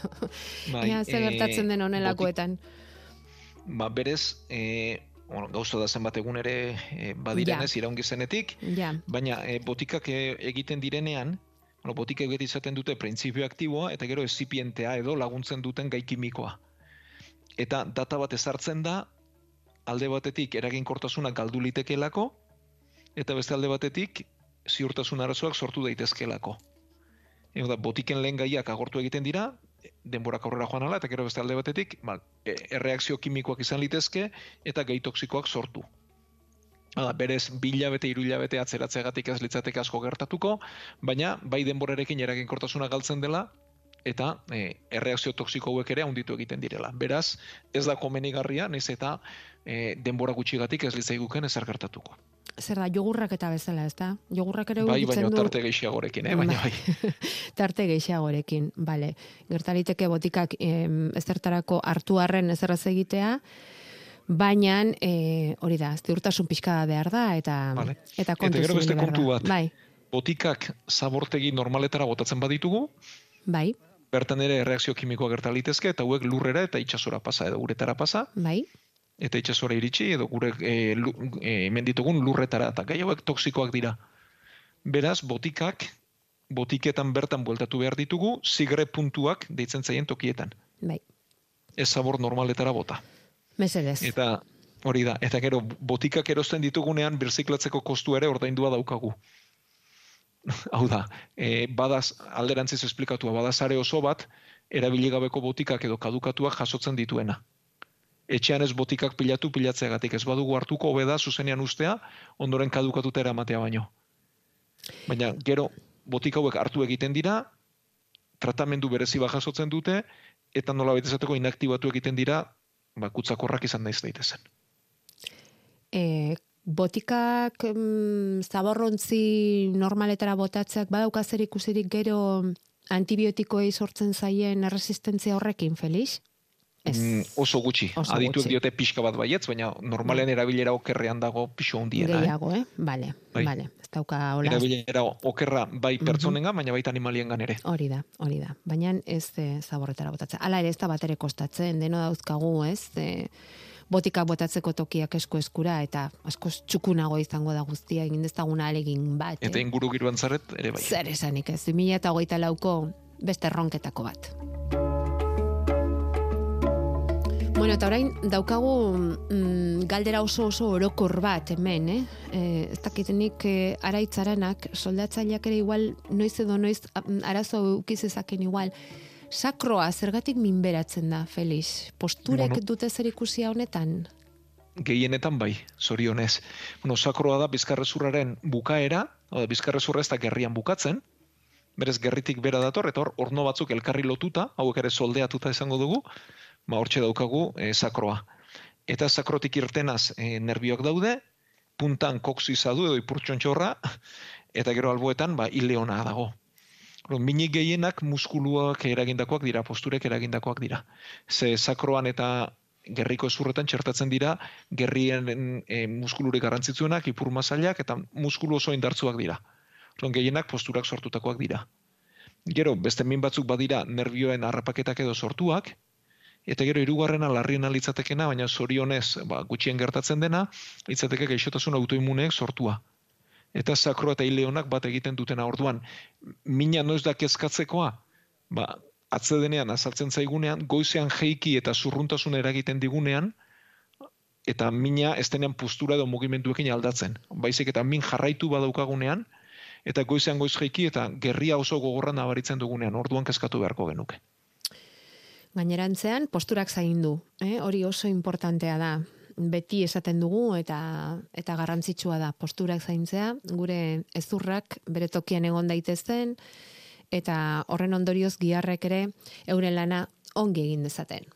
Bai, Ea, ze eh, gertatzen den honelakoetan. Ba, berez, e, bueno, gauza da zenbat egun ere e, badirenez Ja. iraungi zenetik, Ja. baina e, botikak egiten direnean, bueno, botikak beti izaten dute printzipio aktiboa eta gero ezipientea edo laguntzen duten gai kimikoa. Eta data bat ezartzen da, alde batetik eraginkortasuna galdu litekeelako, eta beste alde batetik ziurtasun arazoak sortu daitezkeelako. Ego da, botiken lehen gaiak agortu egiten dira, denborak aurrera joan ala, eta gero beste alde batetik, ba, e- erreakzio kimikoak izan litezke, eta gai toksikoak sortu. Hala, berez, bilabete, irulabete atzeratzeagatik ez litzateke asko gertatuko, baina bai denborarekin eraginkortasuna galtzen dela, eta e, erreakzio toksiko hauek ere handitu egiten direla. Beraz, ez da komenigarria, naiz eta e, denbora gutxigatik ez litzaiguken ezer gertatuko. Zer da, jogurrak eta bezala, ez da? Jogurrak ere Bai, baina du... tarte gehiagorekin, eh? baina bai. tarte gehiagorekin, bale. Gertaliteke botikak em, ezertarako hartu arren ezerraz egitea, baina e, hori da, ziurtasun pixka behar da, eta, Vale. eta kontu Eta gero beste kontu bat. Bai, Botikak zabortegi normaletara botatzen baditugu, bai, bertan ere erreakzio kimikoa gerta litezke, eta hauek lurrera eta itsasora pasa edo uretara pasa, bai, eta itsasora iritsi edo gure e, lu, e, hemen ditugun lurretara eta gai hauek toksikoak dira. Beraz, botikak botiketan bertan bueltatu behar ditugu zigre puntuak deitzen zaien tokietan. bai. Ez zabor normaletara bota. Mesedez. Eta hori da, eta gero botikak erosten ditugunean birziklatzeko kostu ere ordaindua daukagu. Hau da, e, badaz, alderantziz esplikatua, badazare oso bat, erabili gabeko botikak edo kadukatuak jasotzen dituena. Etxean ez botikak pilatu pilatzeagatik, ez badugu hartuko hobeda zuzenean ustea, ondoren kadukatuta eramatea baino. Baina gero botika hauek hartu egiten dira, tratamendu berezi bat jasotzen dute, eta nola esateko inaktibatu egiten dira, ba, kutsakorrak izan naiz daitezen. E, botikak mm, zaborrontzi normaletara botatzeak badauka zer ikusirik gero antibiotikoei sortzen zaien erresistentzia horrekin, Felix? Mm, oso gutxi. Oso Adituek diote pixka bat baietz, baina normalen erabilera okerrean dago pixo hundiena. Gehiago, eh? Bale, Bai. bale. Ez dauka Eh? hola. Erabilera okerra bai pertsonengan, baina baita animaliengan ere. Hori da, hori da. Baina ez e, zaborretara botatzen. Hala ere ez da bat ere kostatzen, deno dauzkagu, ez? E, botikak botatzeko tokiak esku eskura eta asko txukunago izango da guztia egin dezaguna alegin bat. Eta eh? inguru giroan zaret, ere bai. Zer esanik ez, 2008 lauko beste erronketako bat. Bueno, eta orain daukagu mm, galdera oso oso orokor bat hemen, eh? E, ez dakitenik e, araitzaranak, soldatzaileak ere igual noiz edo noiz arazo ukizezaken igual. Sakroa zergatik minberatzen da, Felix? Posturek Bueno. dute zer ikusia honetan? Gehienetan bai, zorionez. Bueno, sakroa da bizkarrezurraren bukaera, da, bizkarrezurra ez da gerrian bukatzen, berez gerritik bera dator, eta hor, orno batzuk elkarri lotuta, hauek ere soldeatuta izango dugu, ba hortxe daukagu e, sakroa. Eta sakrotik irtenaz e, nerbioak daude, puntan koksiza du edo ipurtxontxorra, eta gero alboetan ba ileona dago. Minik gehienak muskuluak eragindakoak dira, posturek eragindakoak dira. Ze sakroan eta gerriko ezurretan txertatzen dira gerrien e, muskulurik garrantzitsuenak, ipur mazailak eta muskulu oso indartzuak dira. Orduan gehienak posturak sortutakoak dira. Gero, beste min batzuk badira nervioen harrapaketak edo sortuak, eta gero hirugarrena larriena litzatekena, baina zorionez ba, gutxien gertatzen dena, litzateke gaixotasun autoimuneek sortua. Eta sakro eta ileonak bat egiten dutena orduan. Mina noiz da kezkatzekoa, ba, atzedenean azaltzen zaigunean, goizean jeiki eta zurruntasun eragiten digunean, eta mina ez denean postura edo mugimenduekin aldatzen. Baizik eta min jarraitu badaukagunean, eta goizean goiz jeiki eta gerria oso gogorra nabaritzen dugunean, orduan kezkatu beharko genuke. Gainerantzean posturak zaindu, eh? hori oso importantea da. Beti esaten dugu eta eta garrantzitsua da posturak zaintzea, gure ezurrak bere tokian egon daitezen eta horren ondorioz giharrek ere euren lana ongi egin dezaten.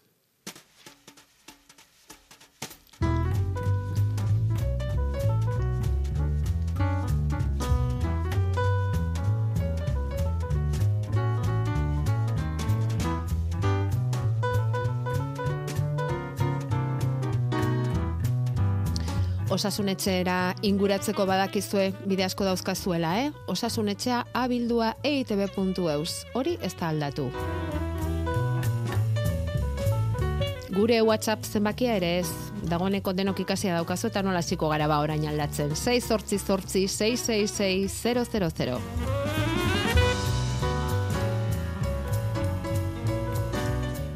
Osasunetxera inguratzeko badakizue bide asko dauzkazuela, eh? Osasunetxea abildua eitb.eus. Hori ez da aldatu. Gure WhatsApp zenbakia ere ez, dagoeneko denok ikasia daukazu eta nola ziko gara ba orain aldatzen. 6 sortzi sortzi 666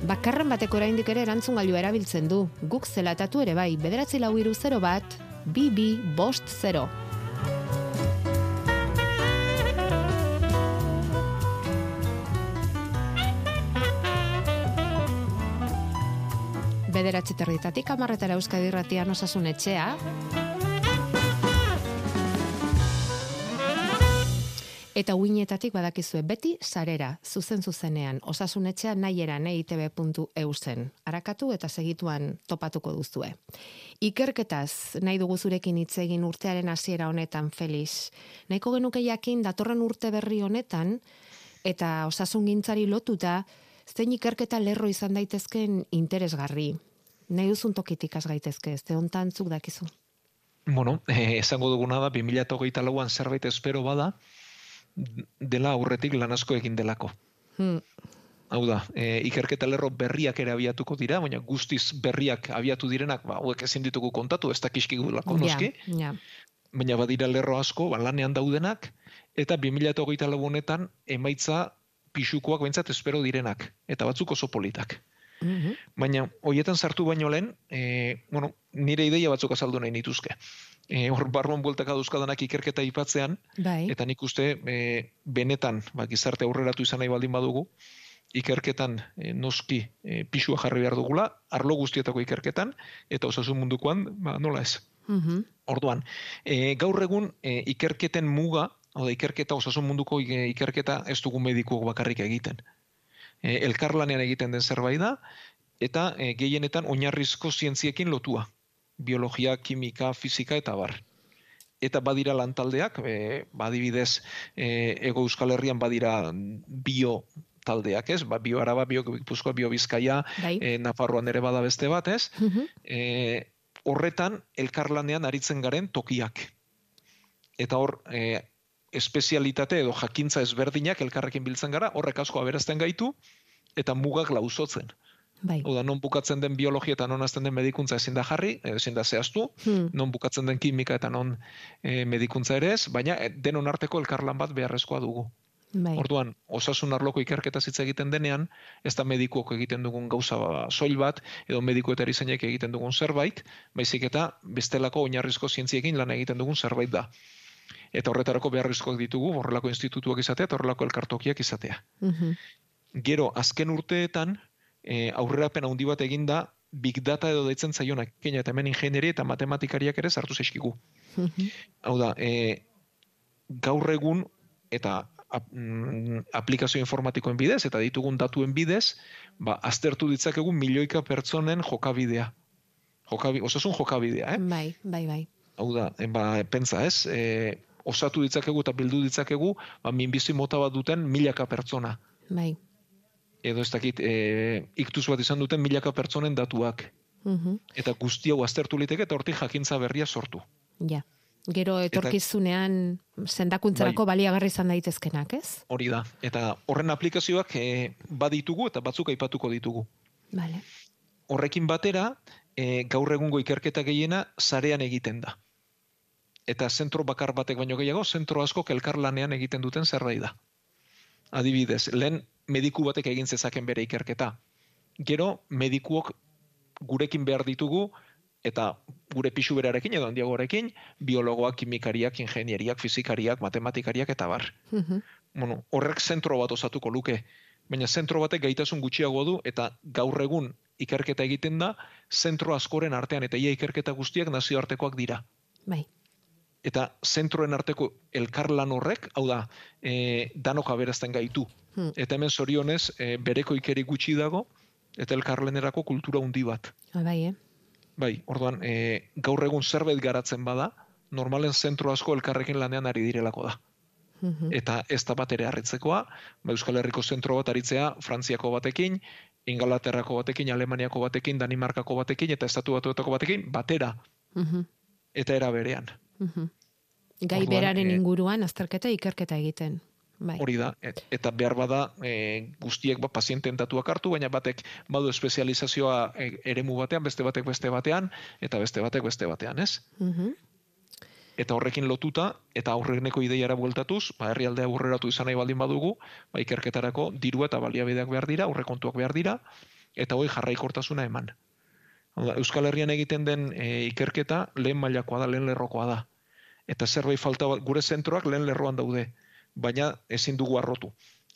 Bakarren bateko oraindik ere erantzun gailua erabiltzen du. Guk zelatatu ere bai, bederatzi lau iru 0 bat, BB Bost 0. Bederatzi territatik amarretara euskadi ratian osasun etxea. Eta uinetatik badakizue beti sarera, zuzen zuzenean, osasun etxea nahiera neitb.eu zen. Arakatu eta segituan topatuko duzue. Ikerketaz nahi dugu zurekin hitz egin urtearen hasiera honetan Felix. Nahiko genuke jakin datorren urte berri honetan eta osasungintzari lotuta zein ikerketa lerro izan daitezken interesgarri. Nahi duzun tokitik az gaitezke, ez hontan zuk dakizu. Bueno, eh, esango duguna da 2024 lauan zerbait espero bada dela aurretik lan asko egin delako. Hmm. Hau da, e, ikerketa lerro berriak ere abiatuko dira, baina guztiz berriak abiatu direnak, ba, hauek ezin ditugu kontatu, ez dakiskigu lako noski. Baina badira lerro asko, ba, lanean daudenak, eta 2008 honetan emaitza pixukoak bentsat espero direnak, eta batzuk oso politak. Mhm. Baina, hoietan sartu baino lehen, e, bueno, nire ideia batzuk azaldu nahi nituzke. E, hor, barruan bueltak aduzkadanak ikerketa ipatzean, bai. eta nik uste, e, benetan, ba, gizarte aurreratu izan nahi baldin badugu, ikerketan e, noski e, pisua jarri behar dugula, arlo guztietako ikerketan, eta osasun mundukoan, ba, nola ez. Mm Orduan, e, gaur egun ikerketen muga, oda ikerketa osasun munduko ikerketa ez dugu medikuak bakarrik egiten. E, elkarlanean egiten den zerbait da, eta e, gehienetan oinarrizko zientziekin lotua. Biologia, kimika, fisika eta bar. Eta badira lantaldeak, e, badibidez, e, ego euskal herrian badira bio taldeak, ez? Ba, bio araba, bio gipuzkoa, bio bizkaia, bai. e, Nafarroan ere bada beste bat, ez? Mhm. E, horretan, elkarlanean aritzen garen tokiak. Eta hor, e, espezialitate edo jakintza ezberdinak elkarrekin biltzen gara, horrek asko aberazten gaitu, eta mugak lausotzen. Bai. Oda, non bukatzen den biologia eta non azten den medikuntza ezin da jarri, ezin da zehaztu, hmm. non bukatzen den kimika eta non e, medikuntza ere ez, baina denon arteko elkarlan bat beharrezkoa dugu. Bai. Orduan, osasun arloko ikerketa hitz egiten denean, ez da medikuok egiten dugun gauza soil bat, edo mediku eta erizainek egiten dugun zerbait, baizik eta bestelako oinarrizko zientziekin lan egiten dugun zerbait da. Eta horretarako beharrizkoak ditugu, horrelako institutuak izatea, eta horrelako elkartokiak izatea. Mhm. Gero, azken urteetan, e, aurrerapen handi bat eginda, big data edo deitzen zaionak, kena eta hemen ingenieri eta matematikariak ere sartu zeskigu. Mhm. Hau da, e, gaur egun, eta Mm, aplikazio informatikoen bidez eta ditugun datuen bidez, ba, aztertu ditzakegu milioika pertsonen jokabidea. Jokabi, osasun jokabidea, eh? Bai, bai, bai. Hau da, eh, ba, pentsa, ez? E, osatu ditzakegu eta bildu ditzakegu, ba, minbizi mota bat duten milaka pertsona. Bai. Edo ez dakit, e, iktuz bat izan duten milaka pertsonen datuak. Mhm. Eta guzti hau aztertu liteke eta hortik jakintza berria sortu. Ja. Gero etorkizunean sendakuntzarako baliagarri izan daitezkenak, ez? Hori da. Eta horren aplikazioak e, baditugu eta batzuk aipatuko ditugu. Vale. Horrekin batera, e, gaur egungo ikerketa gehiena sarean egiten da. Eta zentro bakar batek baino gehiago, zentro asko elkarlanean egiten duten zerbait da. Adibidez, lehen mediku batek egin zezaken bere ikerketa. Gero, medikuok gurekin behar ditugu, eta gure pixu berarekin edo handiagorekin, biologoak, kimikariak, ingenieriak, fizikariak, matematikariak eta bar. Bueno, horrek zentro bat osatuko luke. Baina zentro batek gaitasun gutxiago du eta gaur egun ikerketa egiten da, zentro askoren artean eta ia ikerketa guztiak nazioartekoak dira. Bai. Eta zentroen arteko elkarlan horrek, hau da, e, danok aberazten gaitu. Hmm. Eta hemen zorionez, e, bereko ikeri gutxi dago, eta elkarlenerako kultura handi bat. Ah, Bai, eh? Bai, orduan, e, gaur egun zerbait garatzen bada, normalen zentro asko elkarrekin lanean ari direlako da. Mhm. Eta ez da bat ere harritzekoa, ba, Euskal Herriko zentro bat aritzea Frantziako batekin, Ingalaterrako batekin, Alemaniako batekin, Danimarkako batekin, eta Estatu Batuetako batekin, batera, Mhm. eta era berean. Mhm. Gai Orduan, beraren eh, inguruan azterketa ikerketa egiten. Bai. Hori da, et- eta behar bada e, guztiek ba, pazienten datuak hartu, baina batek badu espezializazioa e, eremu batean, beste batek beste batean, eta beste batek beste batean, ez? Mhm. Eta horrekin lotuta, eta aurreneko ideiara bueltatuz, ba, herrialdea aurreratu izan nahi baldin badugu, ba, ikerketarako diru eta baliabideak behar dira, aurrekontuak behar dira, eta hoi jarraikortasuna eman. Euskal Herrian egiten den e, ikerketa lehen mailakoa da, lehen lerrokoa da. Eta zerbait falta, bat- gure zentroak lehen lerroan daude, baina ezin dugu arrotu.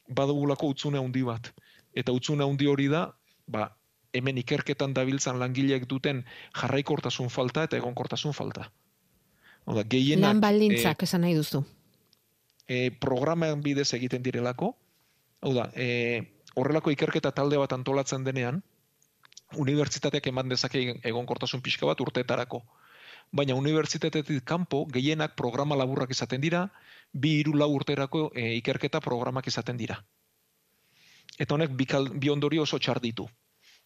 Badugulako utzune handi bat. Eta utzune handi hori da, ba, hemen ikerketan dabiltzan langileek duten jarraikortasun falta eta egonkortasun falta. Hau da, gehienak, Lan baldintzak esan nahi duzu. e, programan bidez egiten direlako. Hau da, e, horrelako ikerketa talde bat antolatzen denean, unibertsitateak eman dezake egonkortasun pixka bat urteetarako. Baina unibertsitatetik kanpo gehienak programa laburrak izaten dira, bi hiru lau urterako e, ikerketa programak izaten dira. Eta honek bi, bi ondorio oso txar ditu.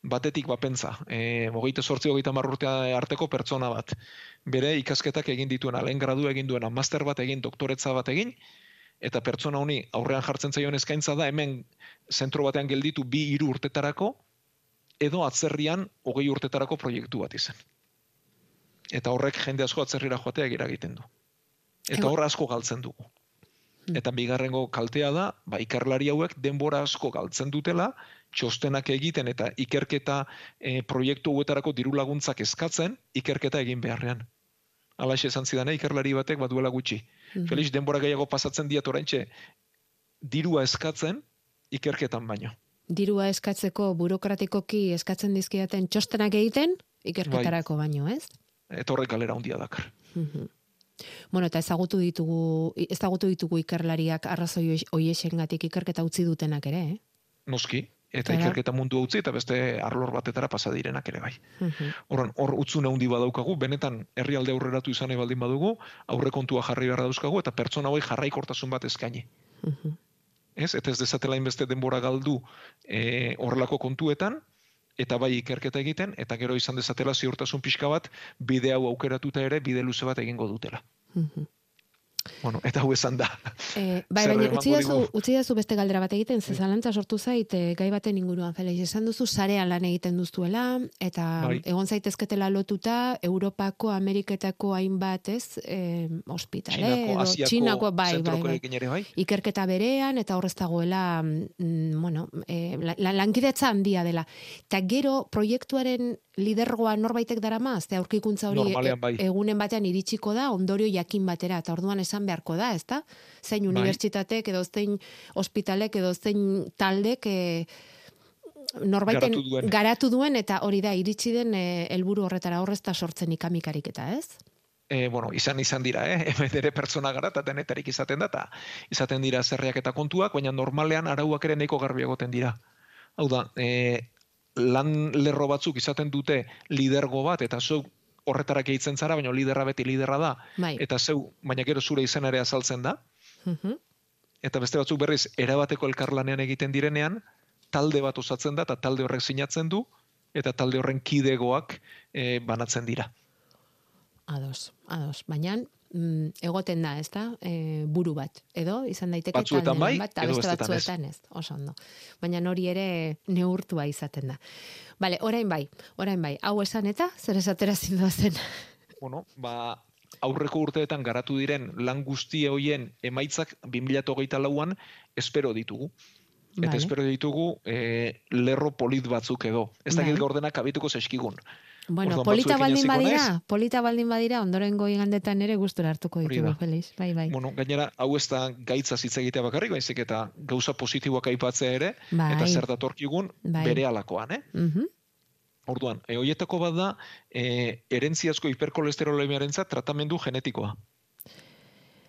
Batetik bapentza, e, hogeita sortzi hogeita marrurtea arteko pertsona bat. Bere ikasketak egin dituena, lehen gradu egin duena, master bat egin, doktoretza bat egin, eta pertsona honi aurrean jartzen zaion eskaintza da hemen zentro batean gelditu bi hiru urtetarako edo atzerrian hogei urtetarako proiektu bat izan. Eta horrek jende asko atzerrira joatea eragiten du. Eta hor asko galtzen dugu. Eta bigarrengo kaltea da, ba, ikerlari hauek denbora asko galtzen dutela, txostenak egiten eta ikerketa e, proiektu hauetarako diru laguntzak eskatzen, ikerketa egin beharrean. Alaxe esan zidane, ikerlari batek baduela gutxi. Mhm. Felix, denbora gehiago pasatzen diat oraintxe dirua eskatzen ikerketan baino. Dirua eskatzeko burokratikoki eskatzen dizkidaten txostenak egiten ikerketarako baino, ez? Eta horrek galera handia dakar. Mhm. Bueno, eta ezagutu ditugu ezagutu ditugu ikerlariak arrazoi hoiexengatik ikerketa utzi dutenak ere, eh? Noski, eta Claro. ikerketa mundu utzi eta beste arlor batetara pasa direnak ere bai. Mhm. Horren, hor utzune handi badaukagu, benetan herrialde aurreratu izan baldin badugu, aurrekontua jarri beharra dauzkagu eta pertsona hauek jarraikortasun bat eskaini. Mhm. Ez? Eta ez dezatela inbeste denbora galdu e, horrelako kontuetan, eta bai ikerketa egiten, eta gero izan dezatela ziurtasun pixka bat, bide hau aukeratuta ere, bide luze bat egingo dutela. Mhm. Bueno, eta hau esan da. Eh, bai, baina utzi dazu, utzi dazu beste galdera bat egiten, ze zalantza sortu zait eh, gai baten inguruan, Felix, esan duzu sarean lan egiten duzuela, eta Bai. egon zaitezketela lotuta Europako, Ameriketako hainbat, ez, eh, ospitale, Txinako, edo Asiako Txinako, bai, bai, bai. bai. ikerketa berean, eta horrez dagoela, mm, bueno, eh, la- la- lankidetza handia dela. Eta gero, proiektuaren lidergoa norbaitek darama, ze aurkikuntza hori Normalean bai. e- egunen batean iritsiko da, ondorio jakin batera, eta orduan esan beharko da, ezta? Zein Bai. unibertsitatek, edo zein ospitalek, edo zein taldek, e, norbaiten Garatu duen. garatu duen, eta hori da, iritsi den eh, helburu horretara horrezta sortzen ikamikarik eta, ez? e, bueno, izan izan dira, eh? hemen ere pertsona gara eta denetarik izaten da, eta izaten dira zerriak eta kontuak, baina normalean arauak ere nahiko garbi egoten dira. Hau da, e, lan lerro batzuk izaten dute lidergo bat, eta zeu horretarak eitzen zara, baina liderra beti liderra da, Bai. eta zeu, baina gero zure izan ere azaltzen da, Mhm. eta beste batzuk berriz erabateko elkarlanean egiten direnean, talde bat osatzen da, eta talde horrek sinatzen du, eta talde horren kidegoak e, banatzen dira. Ados, ados. Baina, mm, egoten da, ez da, e, buru bat. Edo, izan daiteke Batzuetan bai, bat, edo beste bestetan ez. batzuetan ez. Oso ondo. Baina hori ere neurtua izaten da. Bale, orain bai, orain bai. Hau esan eta, zer esatera zindu zen. Bueno, ba, aurreko urteetan garatu diren lan guztie hoien emaitzak 2008 lauan espero ditugu. Eta Vale. espero ditugu e, lerro polit batzuk edo. Ez dakit Bai. gaurdenak abituko zeskigun. Bueno, polita baldin badira, polita baldin badira, ondorengo igandetan ere gustura hartuko ditugu, da. Felix. Bai, bai. Bueno, gainera, hau ez da gaitza hitz egitea bakarrik, baizik eta gauza positiboak aipatzea ere, Bai. eta zer datorkigun Bai. bere alakoan, eh? Mhm. Orduan, e, hoietako bat da, e, erentziazko hiperkolesterolemiarentzat tratamendu genetikoa.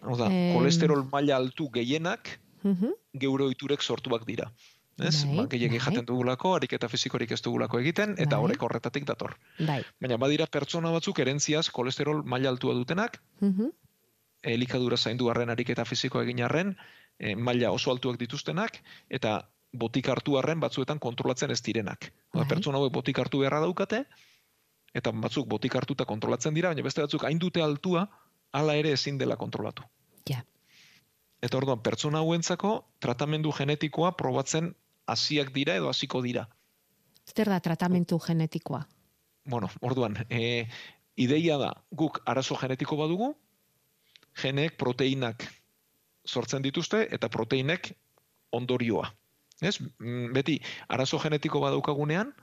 Hau da, Em. kolesterol maila altu gehienak Mhm. geure ohiturek sortuak dira. Ez? Bai, ba, gehiegi bai. jaten dugulako, ariketa fizikorik ez dugulako egiten, eta Bai. horrek horretatik dator. Bai. Baina badira pertsona batzuk erentziaz kolesterol maila altua dutenak, Mhm. elikadura zaindu arren ariketa fizikoa egin arren, e, maila oso altuak dituztenak, eta botik hartu arren batzuetan kontrolatzen ez direnak. Bai. Bai. Pertsona hauek botik hartu beharra daukate, eta batzuk botik hartuta kontrolatzen dira, baina beste batzuk hain dute altua, hala ere ezin dela kontrolatu. Ja. Eta orduan, pertsona hauentzako tratamendu genetikoa probatzen hasiak dira edo hasiko dira. Zer da tratamentu genetikoa? Bueno, orduan, e, ideia da, guk arazo genetiko badugu, geneek proteinak sortzen dituzte eta proteinek ondorioa. Ez? Mm, Beti, arazo genetiko badaukagunean,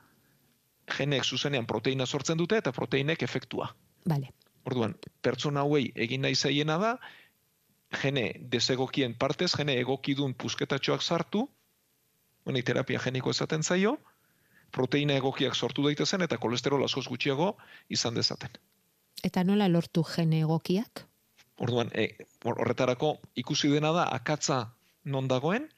geneek zuzenean proteina sortzen dute eta proteinek efektua. Bale. Orduan, pertsona hauei egin nahi zaiena da, gene desegokien partez, gene egokidun pusketatxoak sartu, honi terapia geniko esaten zaio, proteina egokiak sortu daitezen eta kolesterol askoz gutxiago izan dezaten. Eta nola lortu gene egokiak? Orduan, e, hor- horretarako ikusi dena da akatza non dagoen,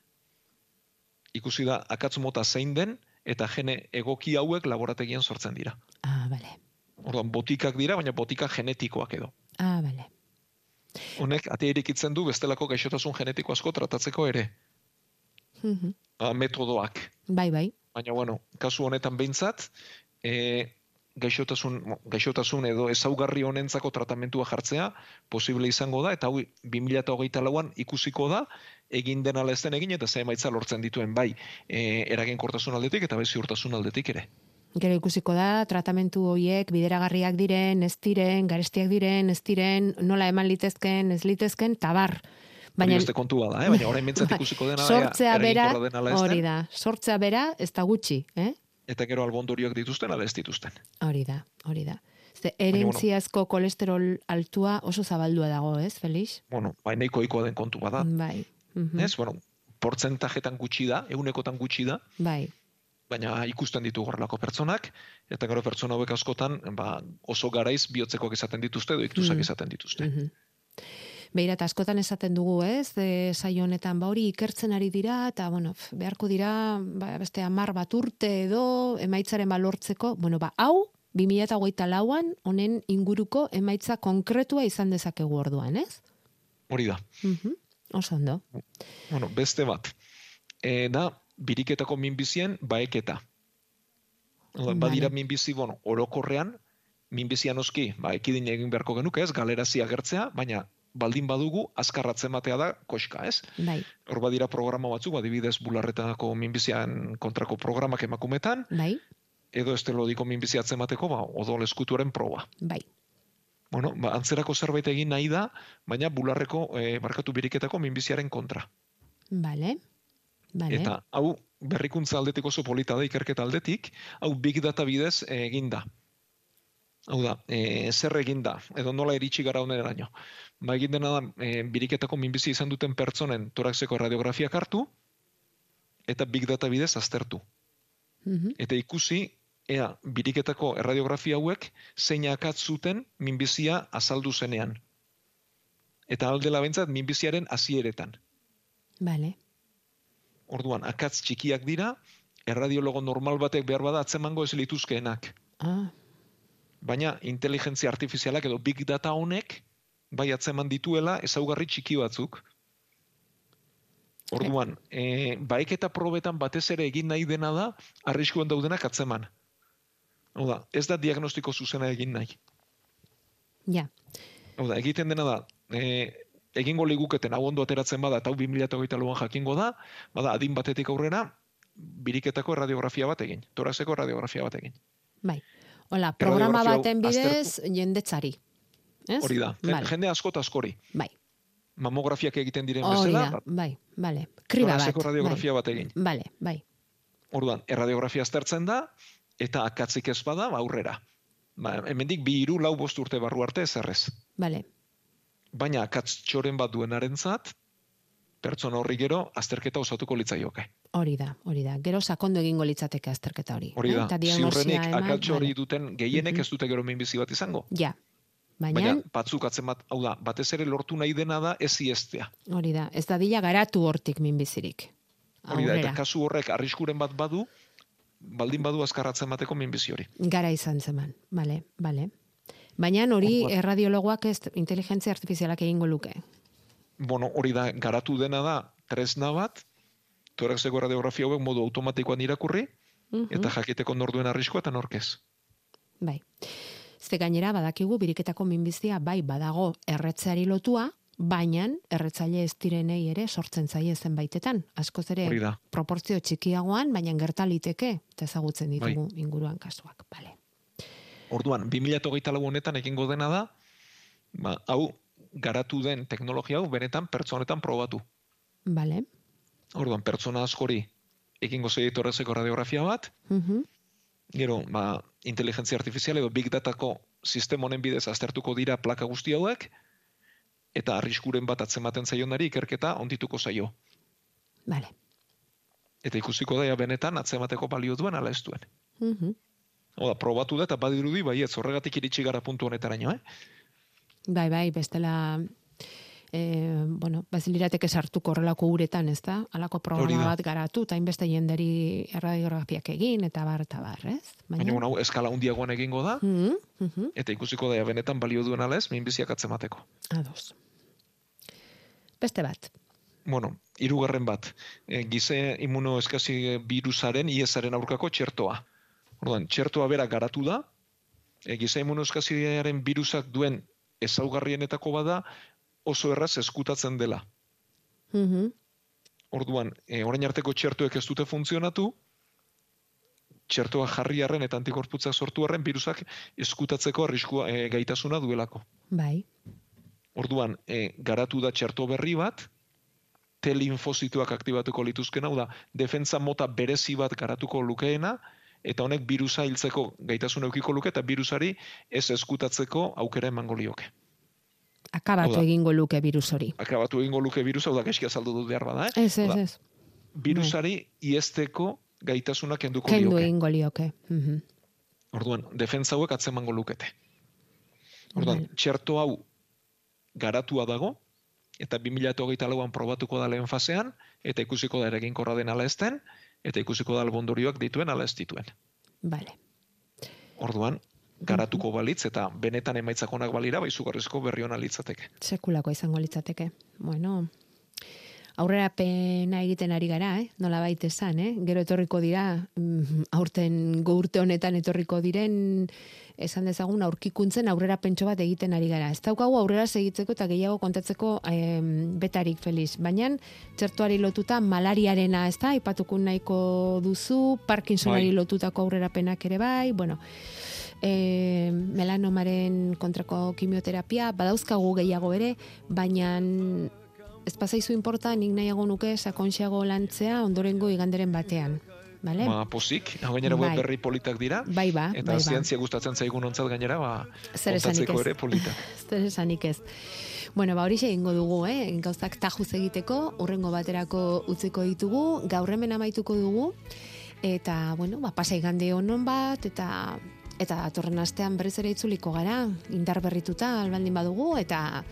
ikusi da akatz mota zein den, eta gene egoki hauek laborategian sortzen dira. Ah, bale. Orduan, botikak dira, baina botika genetikoak edo. Ah, bale. Honek, atea irikitzen du bestelako gaixotasun genetiko asko tratatzeko ere, Mhm. ba, metodoak. Bai, bai. Baina, bueno, kasu honetan behintzat, e, gaixotasun, gaixotasun edo ezaugarri honentzako tratamentua jartzea posible izango da, eta hau 2008 lauan ikusiko da, egin den ala ez den egin, eta ze emaitza lortzen dituen bai, e, eraginkortasun aldetik eta bai ziurtasun aldetik ere. Gero ikusiko da, tratamentu horiek bideragarriak diren, ez diren, garestiak diren, ez diren, nola eman litezken, ez litezken, tabar. Baina, beste kontua da, eh? baina orain bintzat ikusiko dena, ea, sortzea bera, hori da, sortzea bera, ez da gutxi, eh? eta gero albondorioak dituzten ala ez dituzten. Hori da, hori da. Ze erentziazko kolesterol altua oso zabaldua dago, ez, Felix? Bueno, bai nahiko ohikoa den kontu bada. Bai. mhm, Ez, bueno, portzentajetan gutxi da, eunekotan gutxi da, Bai. Baina ikusten ditu horrelako pertsonak, eta gero pertsona hauek askotan ba, oso garaiz bihotzekoak izaten dituzte, edo iktusak Mm. izaten dituzte. Mhm. Beira, eta askotan esaten dugu, ez, e, saio honetan, ba hori ikertzen ari dira, eta, bueno, beharko dira, ba, beste amar bat urte edo, emaitzaren balortzeko, bueno, ba, hau, 2008 lauan, honen inguruko emaitza konkretua izan dezakegu orduan, ez? Hori da. Mhm. Oso ondo. Bueno, beste bat. E, da, biriketako minbizien baeketa. Badira minbizi, bueno, orokorrean, minbizia noski, ba, ekidin egin beharko genuke ez, galerazi agertzea, baina baldin badugu, azkarratzen batea da koska, ez? Bai. Hor badira programa batzuk, adibidez bularretako minbizian kontrako programak emakumetan, Bai, edo estelodiko minbizia atzemateko, ba, odol eskutuaren proba. bai. Bueno, ba, antzerako zerbait egin nahi da, baina bularreko, e, barkatu biriketako minbiziaren kontra. Bale. Bale. Eta hau berrikuntza aldetik oso polita da ikerketa aldetik, hau big data bidez eh, egin da. Hau da, e, zer egin da, edo nola iritsi gara honeraino. Ba egin dena da, e, biriketako minbizi izan duten pertsonen toraxeko radiografiak hartu, eta big data bidez aztertu. Mhm. Eta ikusi, ea, biriketako erradiografia hauek zein zuten minbizia azaldu zenean. Eta aldela bentzat minbiziaren hasieretan. Bale. Orduan, akatz txikiak dira, erradiologo normal batek behar bada atzemango ez lituzkeenak. Ah, Baina, inteligentzia artifizialak edo big data honek, bai atzeman dituela ezaugarri txiki batzuk. Orduan, e, baik eta probetan batez ere egin nahi dena da, arriskuen daudenak atzeman. Hau da, ez da diagnostiko zuzena egin nahi. Ja, Hau da, egiten dena da, e, egingo liguketen hau ondo ateratzen bada, eta hau 2008 lauan jakingo da, bada, adin batetik aurrera, biriketako radiografia bat egin, torazeko radiografia bat egin. bai. Hola, programa baten bidez jendetzari. Ez? Hori da, Vale. jende asko eta askori. Bai. Mamografiak egiten diren Hori bezala, da, bai, bale. Kriba bat. radiografia bat egin. Bai. Bale, bai. Orduan, erradiografia aztertzen da, eta akatzik ez bada, ba, aurrera. Ba, hemendik bi hiru lau bost urte barru arte ez errez. Bale. Baina akatz txoren bat duenarentzat, pertsona horri gero, azterketa osatuko litzaioke. Hori da, hori da. Gero sakondo egingo litzateke azterketa hori. Hori eh? da, diagnosia ziurrenik akatz hori duten gehienek Mhm. ez dute gero minbizi bat izango. Ja. Baina, Baina, batzuk atzen bat, hau da, batez ere lortu nahi dena da ez iestea. hori da, ez dadila garatu hortik minbizirik. Hori da, eta kasu horrek arriskuren bat badu, baldin badu azkarratzen bateko minbizi hori. Gara izan zeman, bale, bale. Baina hori erradiologoak ez inteligentzia artifizialak egingo luke. Bueno, hori da, garatu dena da, tresna bat, toraxeko radiografia hauek modu automatikoan irakurri, Mhm. eta jakiteko norduen arriskoa eta norkez. Bai. Ze gainera badakigu biriketako minbizia bai badago erretzeari lotua, baina erretzaile ez direnei ere sortzen zaie zenbaitetan. Askoz ere proportzio txikiagoan, baina gerta liteke eta ezagutzen ditugu Bai. inguruan kasuak. Bale. Orduan, 2008 lau honetan egingo dena da, ba, hau, garatu den teknologia hau benetan pertsonetan probatu. Bale. Orduan, pertsona askori egingo zei torrezeko radiografia bat, Mhm. gero, ba, inteligentzia artifizial edo big datako sistema honen bidez aztertuko dira plaka guzti hauek, eta arriskuren bat atzematen zaionari ikerketa ondituko zaio. Bale. Eta ikusiko daia benetan atzemateko balio duen ala ez duen. Mhm. Oda, probatu da eta badirudi baietz horregatik iritsi gara puntu honetaraino, eh? Bai, bai, bestela e, bueno, bazilirateke sartuko horrelako uretan, ez da? Alako Hori programa da. bat garatu, eta hainbeste jenderi radiografiak egin, eta bar, eta bar, ez? Baina, bueno, hau eskala hundiagoan egingo da, Mhm, mhm. eta ikusiko daia benetan balio duen ala ez, minbiziak atzemateko. Ados. Beste bat. Bueno, hirugarren bat, e, gize immunoeskasi virusaren, IESaren aurkako txertoa. Orduan, txertoa bera garatu da, e, gize immunoeskasiaren virusak duen ezaugarrienetako bada, oso erraz eskutatzen dela. Mhm. Orduan, e, orain arteko txertoek ez dute funtzionatu, txertoa jarri arren eta antikorputzak sortu arren virusak eskutatzeko arriskua e, gaitasuna duelako. Bai. Orduan, e, garatu da txerto berri bat, T linfozituak aktibatuko lituzkena, hau da, defentza mota berezi bat garatuko lukeena, eta honek virusa hiltzeko gaitasuna eukiko luke, eta virusari ez eskutatzeko aukera emango lioke. Akabatu Hau da. egingo luke virus hori. Akabatu egingo luke virusa, hau da, gaizki azaldu dut behar bada, eh? Ez, ez, ez. Virusari iesteko gaitasuna kenduko Kendu lioke. egingo lioke. Mhm. Orduan, defentza hauek atzemango lukete. Orduan, txerto hau garatua dago, eta 2008 lauan probatuko da lehen fasean, eta ikusiko da eraginkorra den ala ezten, eta ikusiko da albondorioak dituen ala ez dituen. Bale. Orduan, garatuko balitz, eta benetan emaitzak onak balira, baizugarrizko berri hona litzateke. Sekulako izango litzateke. Bueno, aurrera pena egiten ari gara, eh? nola baita esan, eh? gero etorriko dira, mm, aurten urte honetan etorriko diren, esan dezagun aurkikuntzen aurrera pentso bat egiten ari gara. Ez daukagu aurrera segitzeko eta gehiago kontatzeko em, betarik feliz. Baina txertuari lotuta malariarena, ez da, ipatuko nahiko duzu, Parkinsonari Bai. lotutako aurrerapenak ere bai, bueno, e, melanomaren kontrako kimioterapia, badauzkagu gehiago ere, baina ez pasaizu inporta nik nahiago nuke sakontxeago lantzea ondorengo iganderen batean. Vale? Ba, pozik, hau gainera Bai. berri politak dira, Bai ba, eta bai ba. zientzia gustatzen zaigun ontzat gainera, ba, Zer esanik ere polita. Zer esanik ez. Bueno, ba hori egingo dugu, eh? gauzak tajuz egiteko, urrengo baterako utziko ditugu, gaur hemen amaituko dugu, eta, bueno, ba, pasa igande honon bat, eta eta datorren astean berriz ere itzuliko gara, indar berrituta albaldin badugu, eta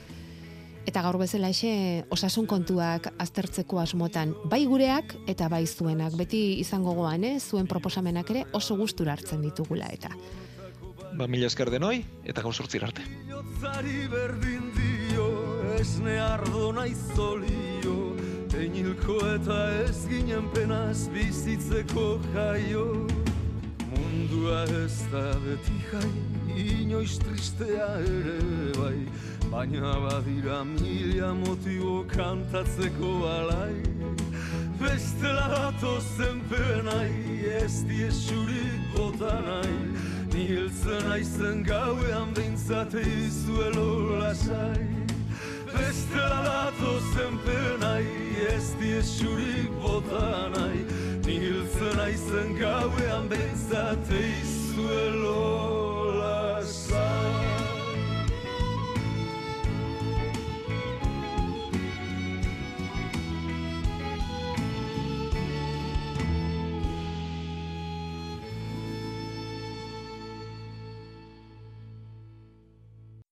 eta gaur bezala exe osasun kontuak aztertzeko asmotan, bai gureak eta bai zuenak, beti izango goan, eh? zuen proposamenak ere oso gustura hartzen ditugula eta. Ba, mila esker denoi, eta gaur sortzir arte. Zari berdin dio, esne ardo naiz zolio, Einilko eta ez ginen penaz bizitzeko jaio. Mundu Mundua ez da beti jai, inoiz tristea ere bai Baina badira mila motibo kantatzeko alai. Bestela datozen penai, ez diesurik bota nahi. Ni hiltzen aizen gauean behintzate izuelo lasai Bestela datozen penai Ez diesurik e bota nahi Ni hiltzen aizen gauean Betzate lasai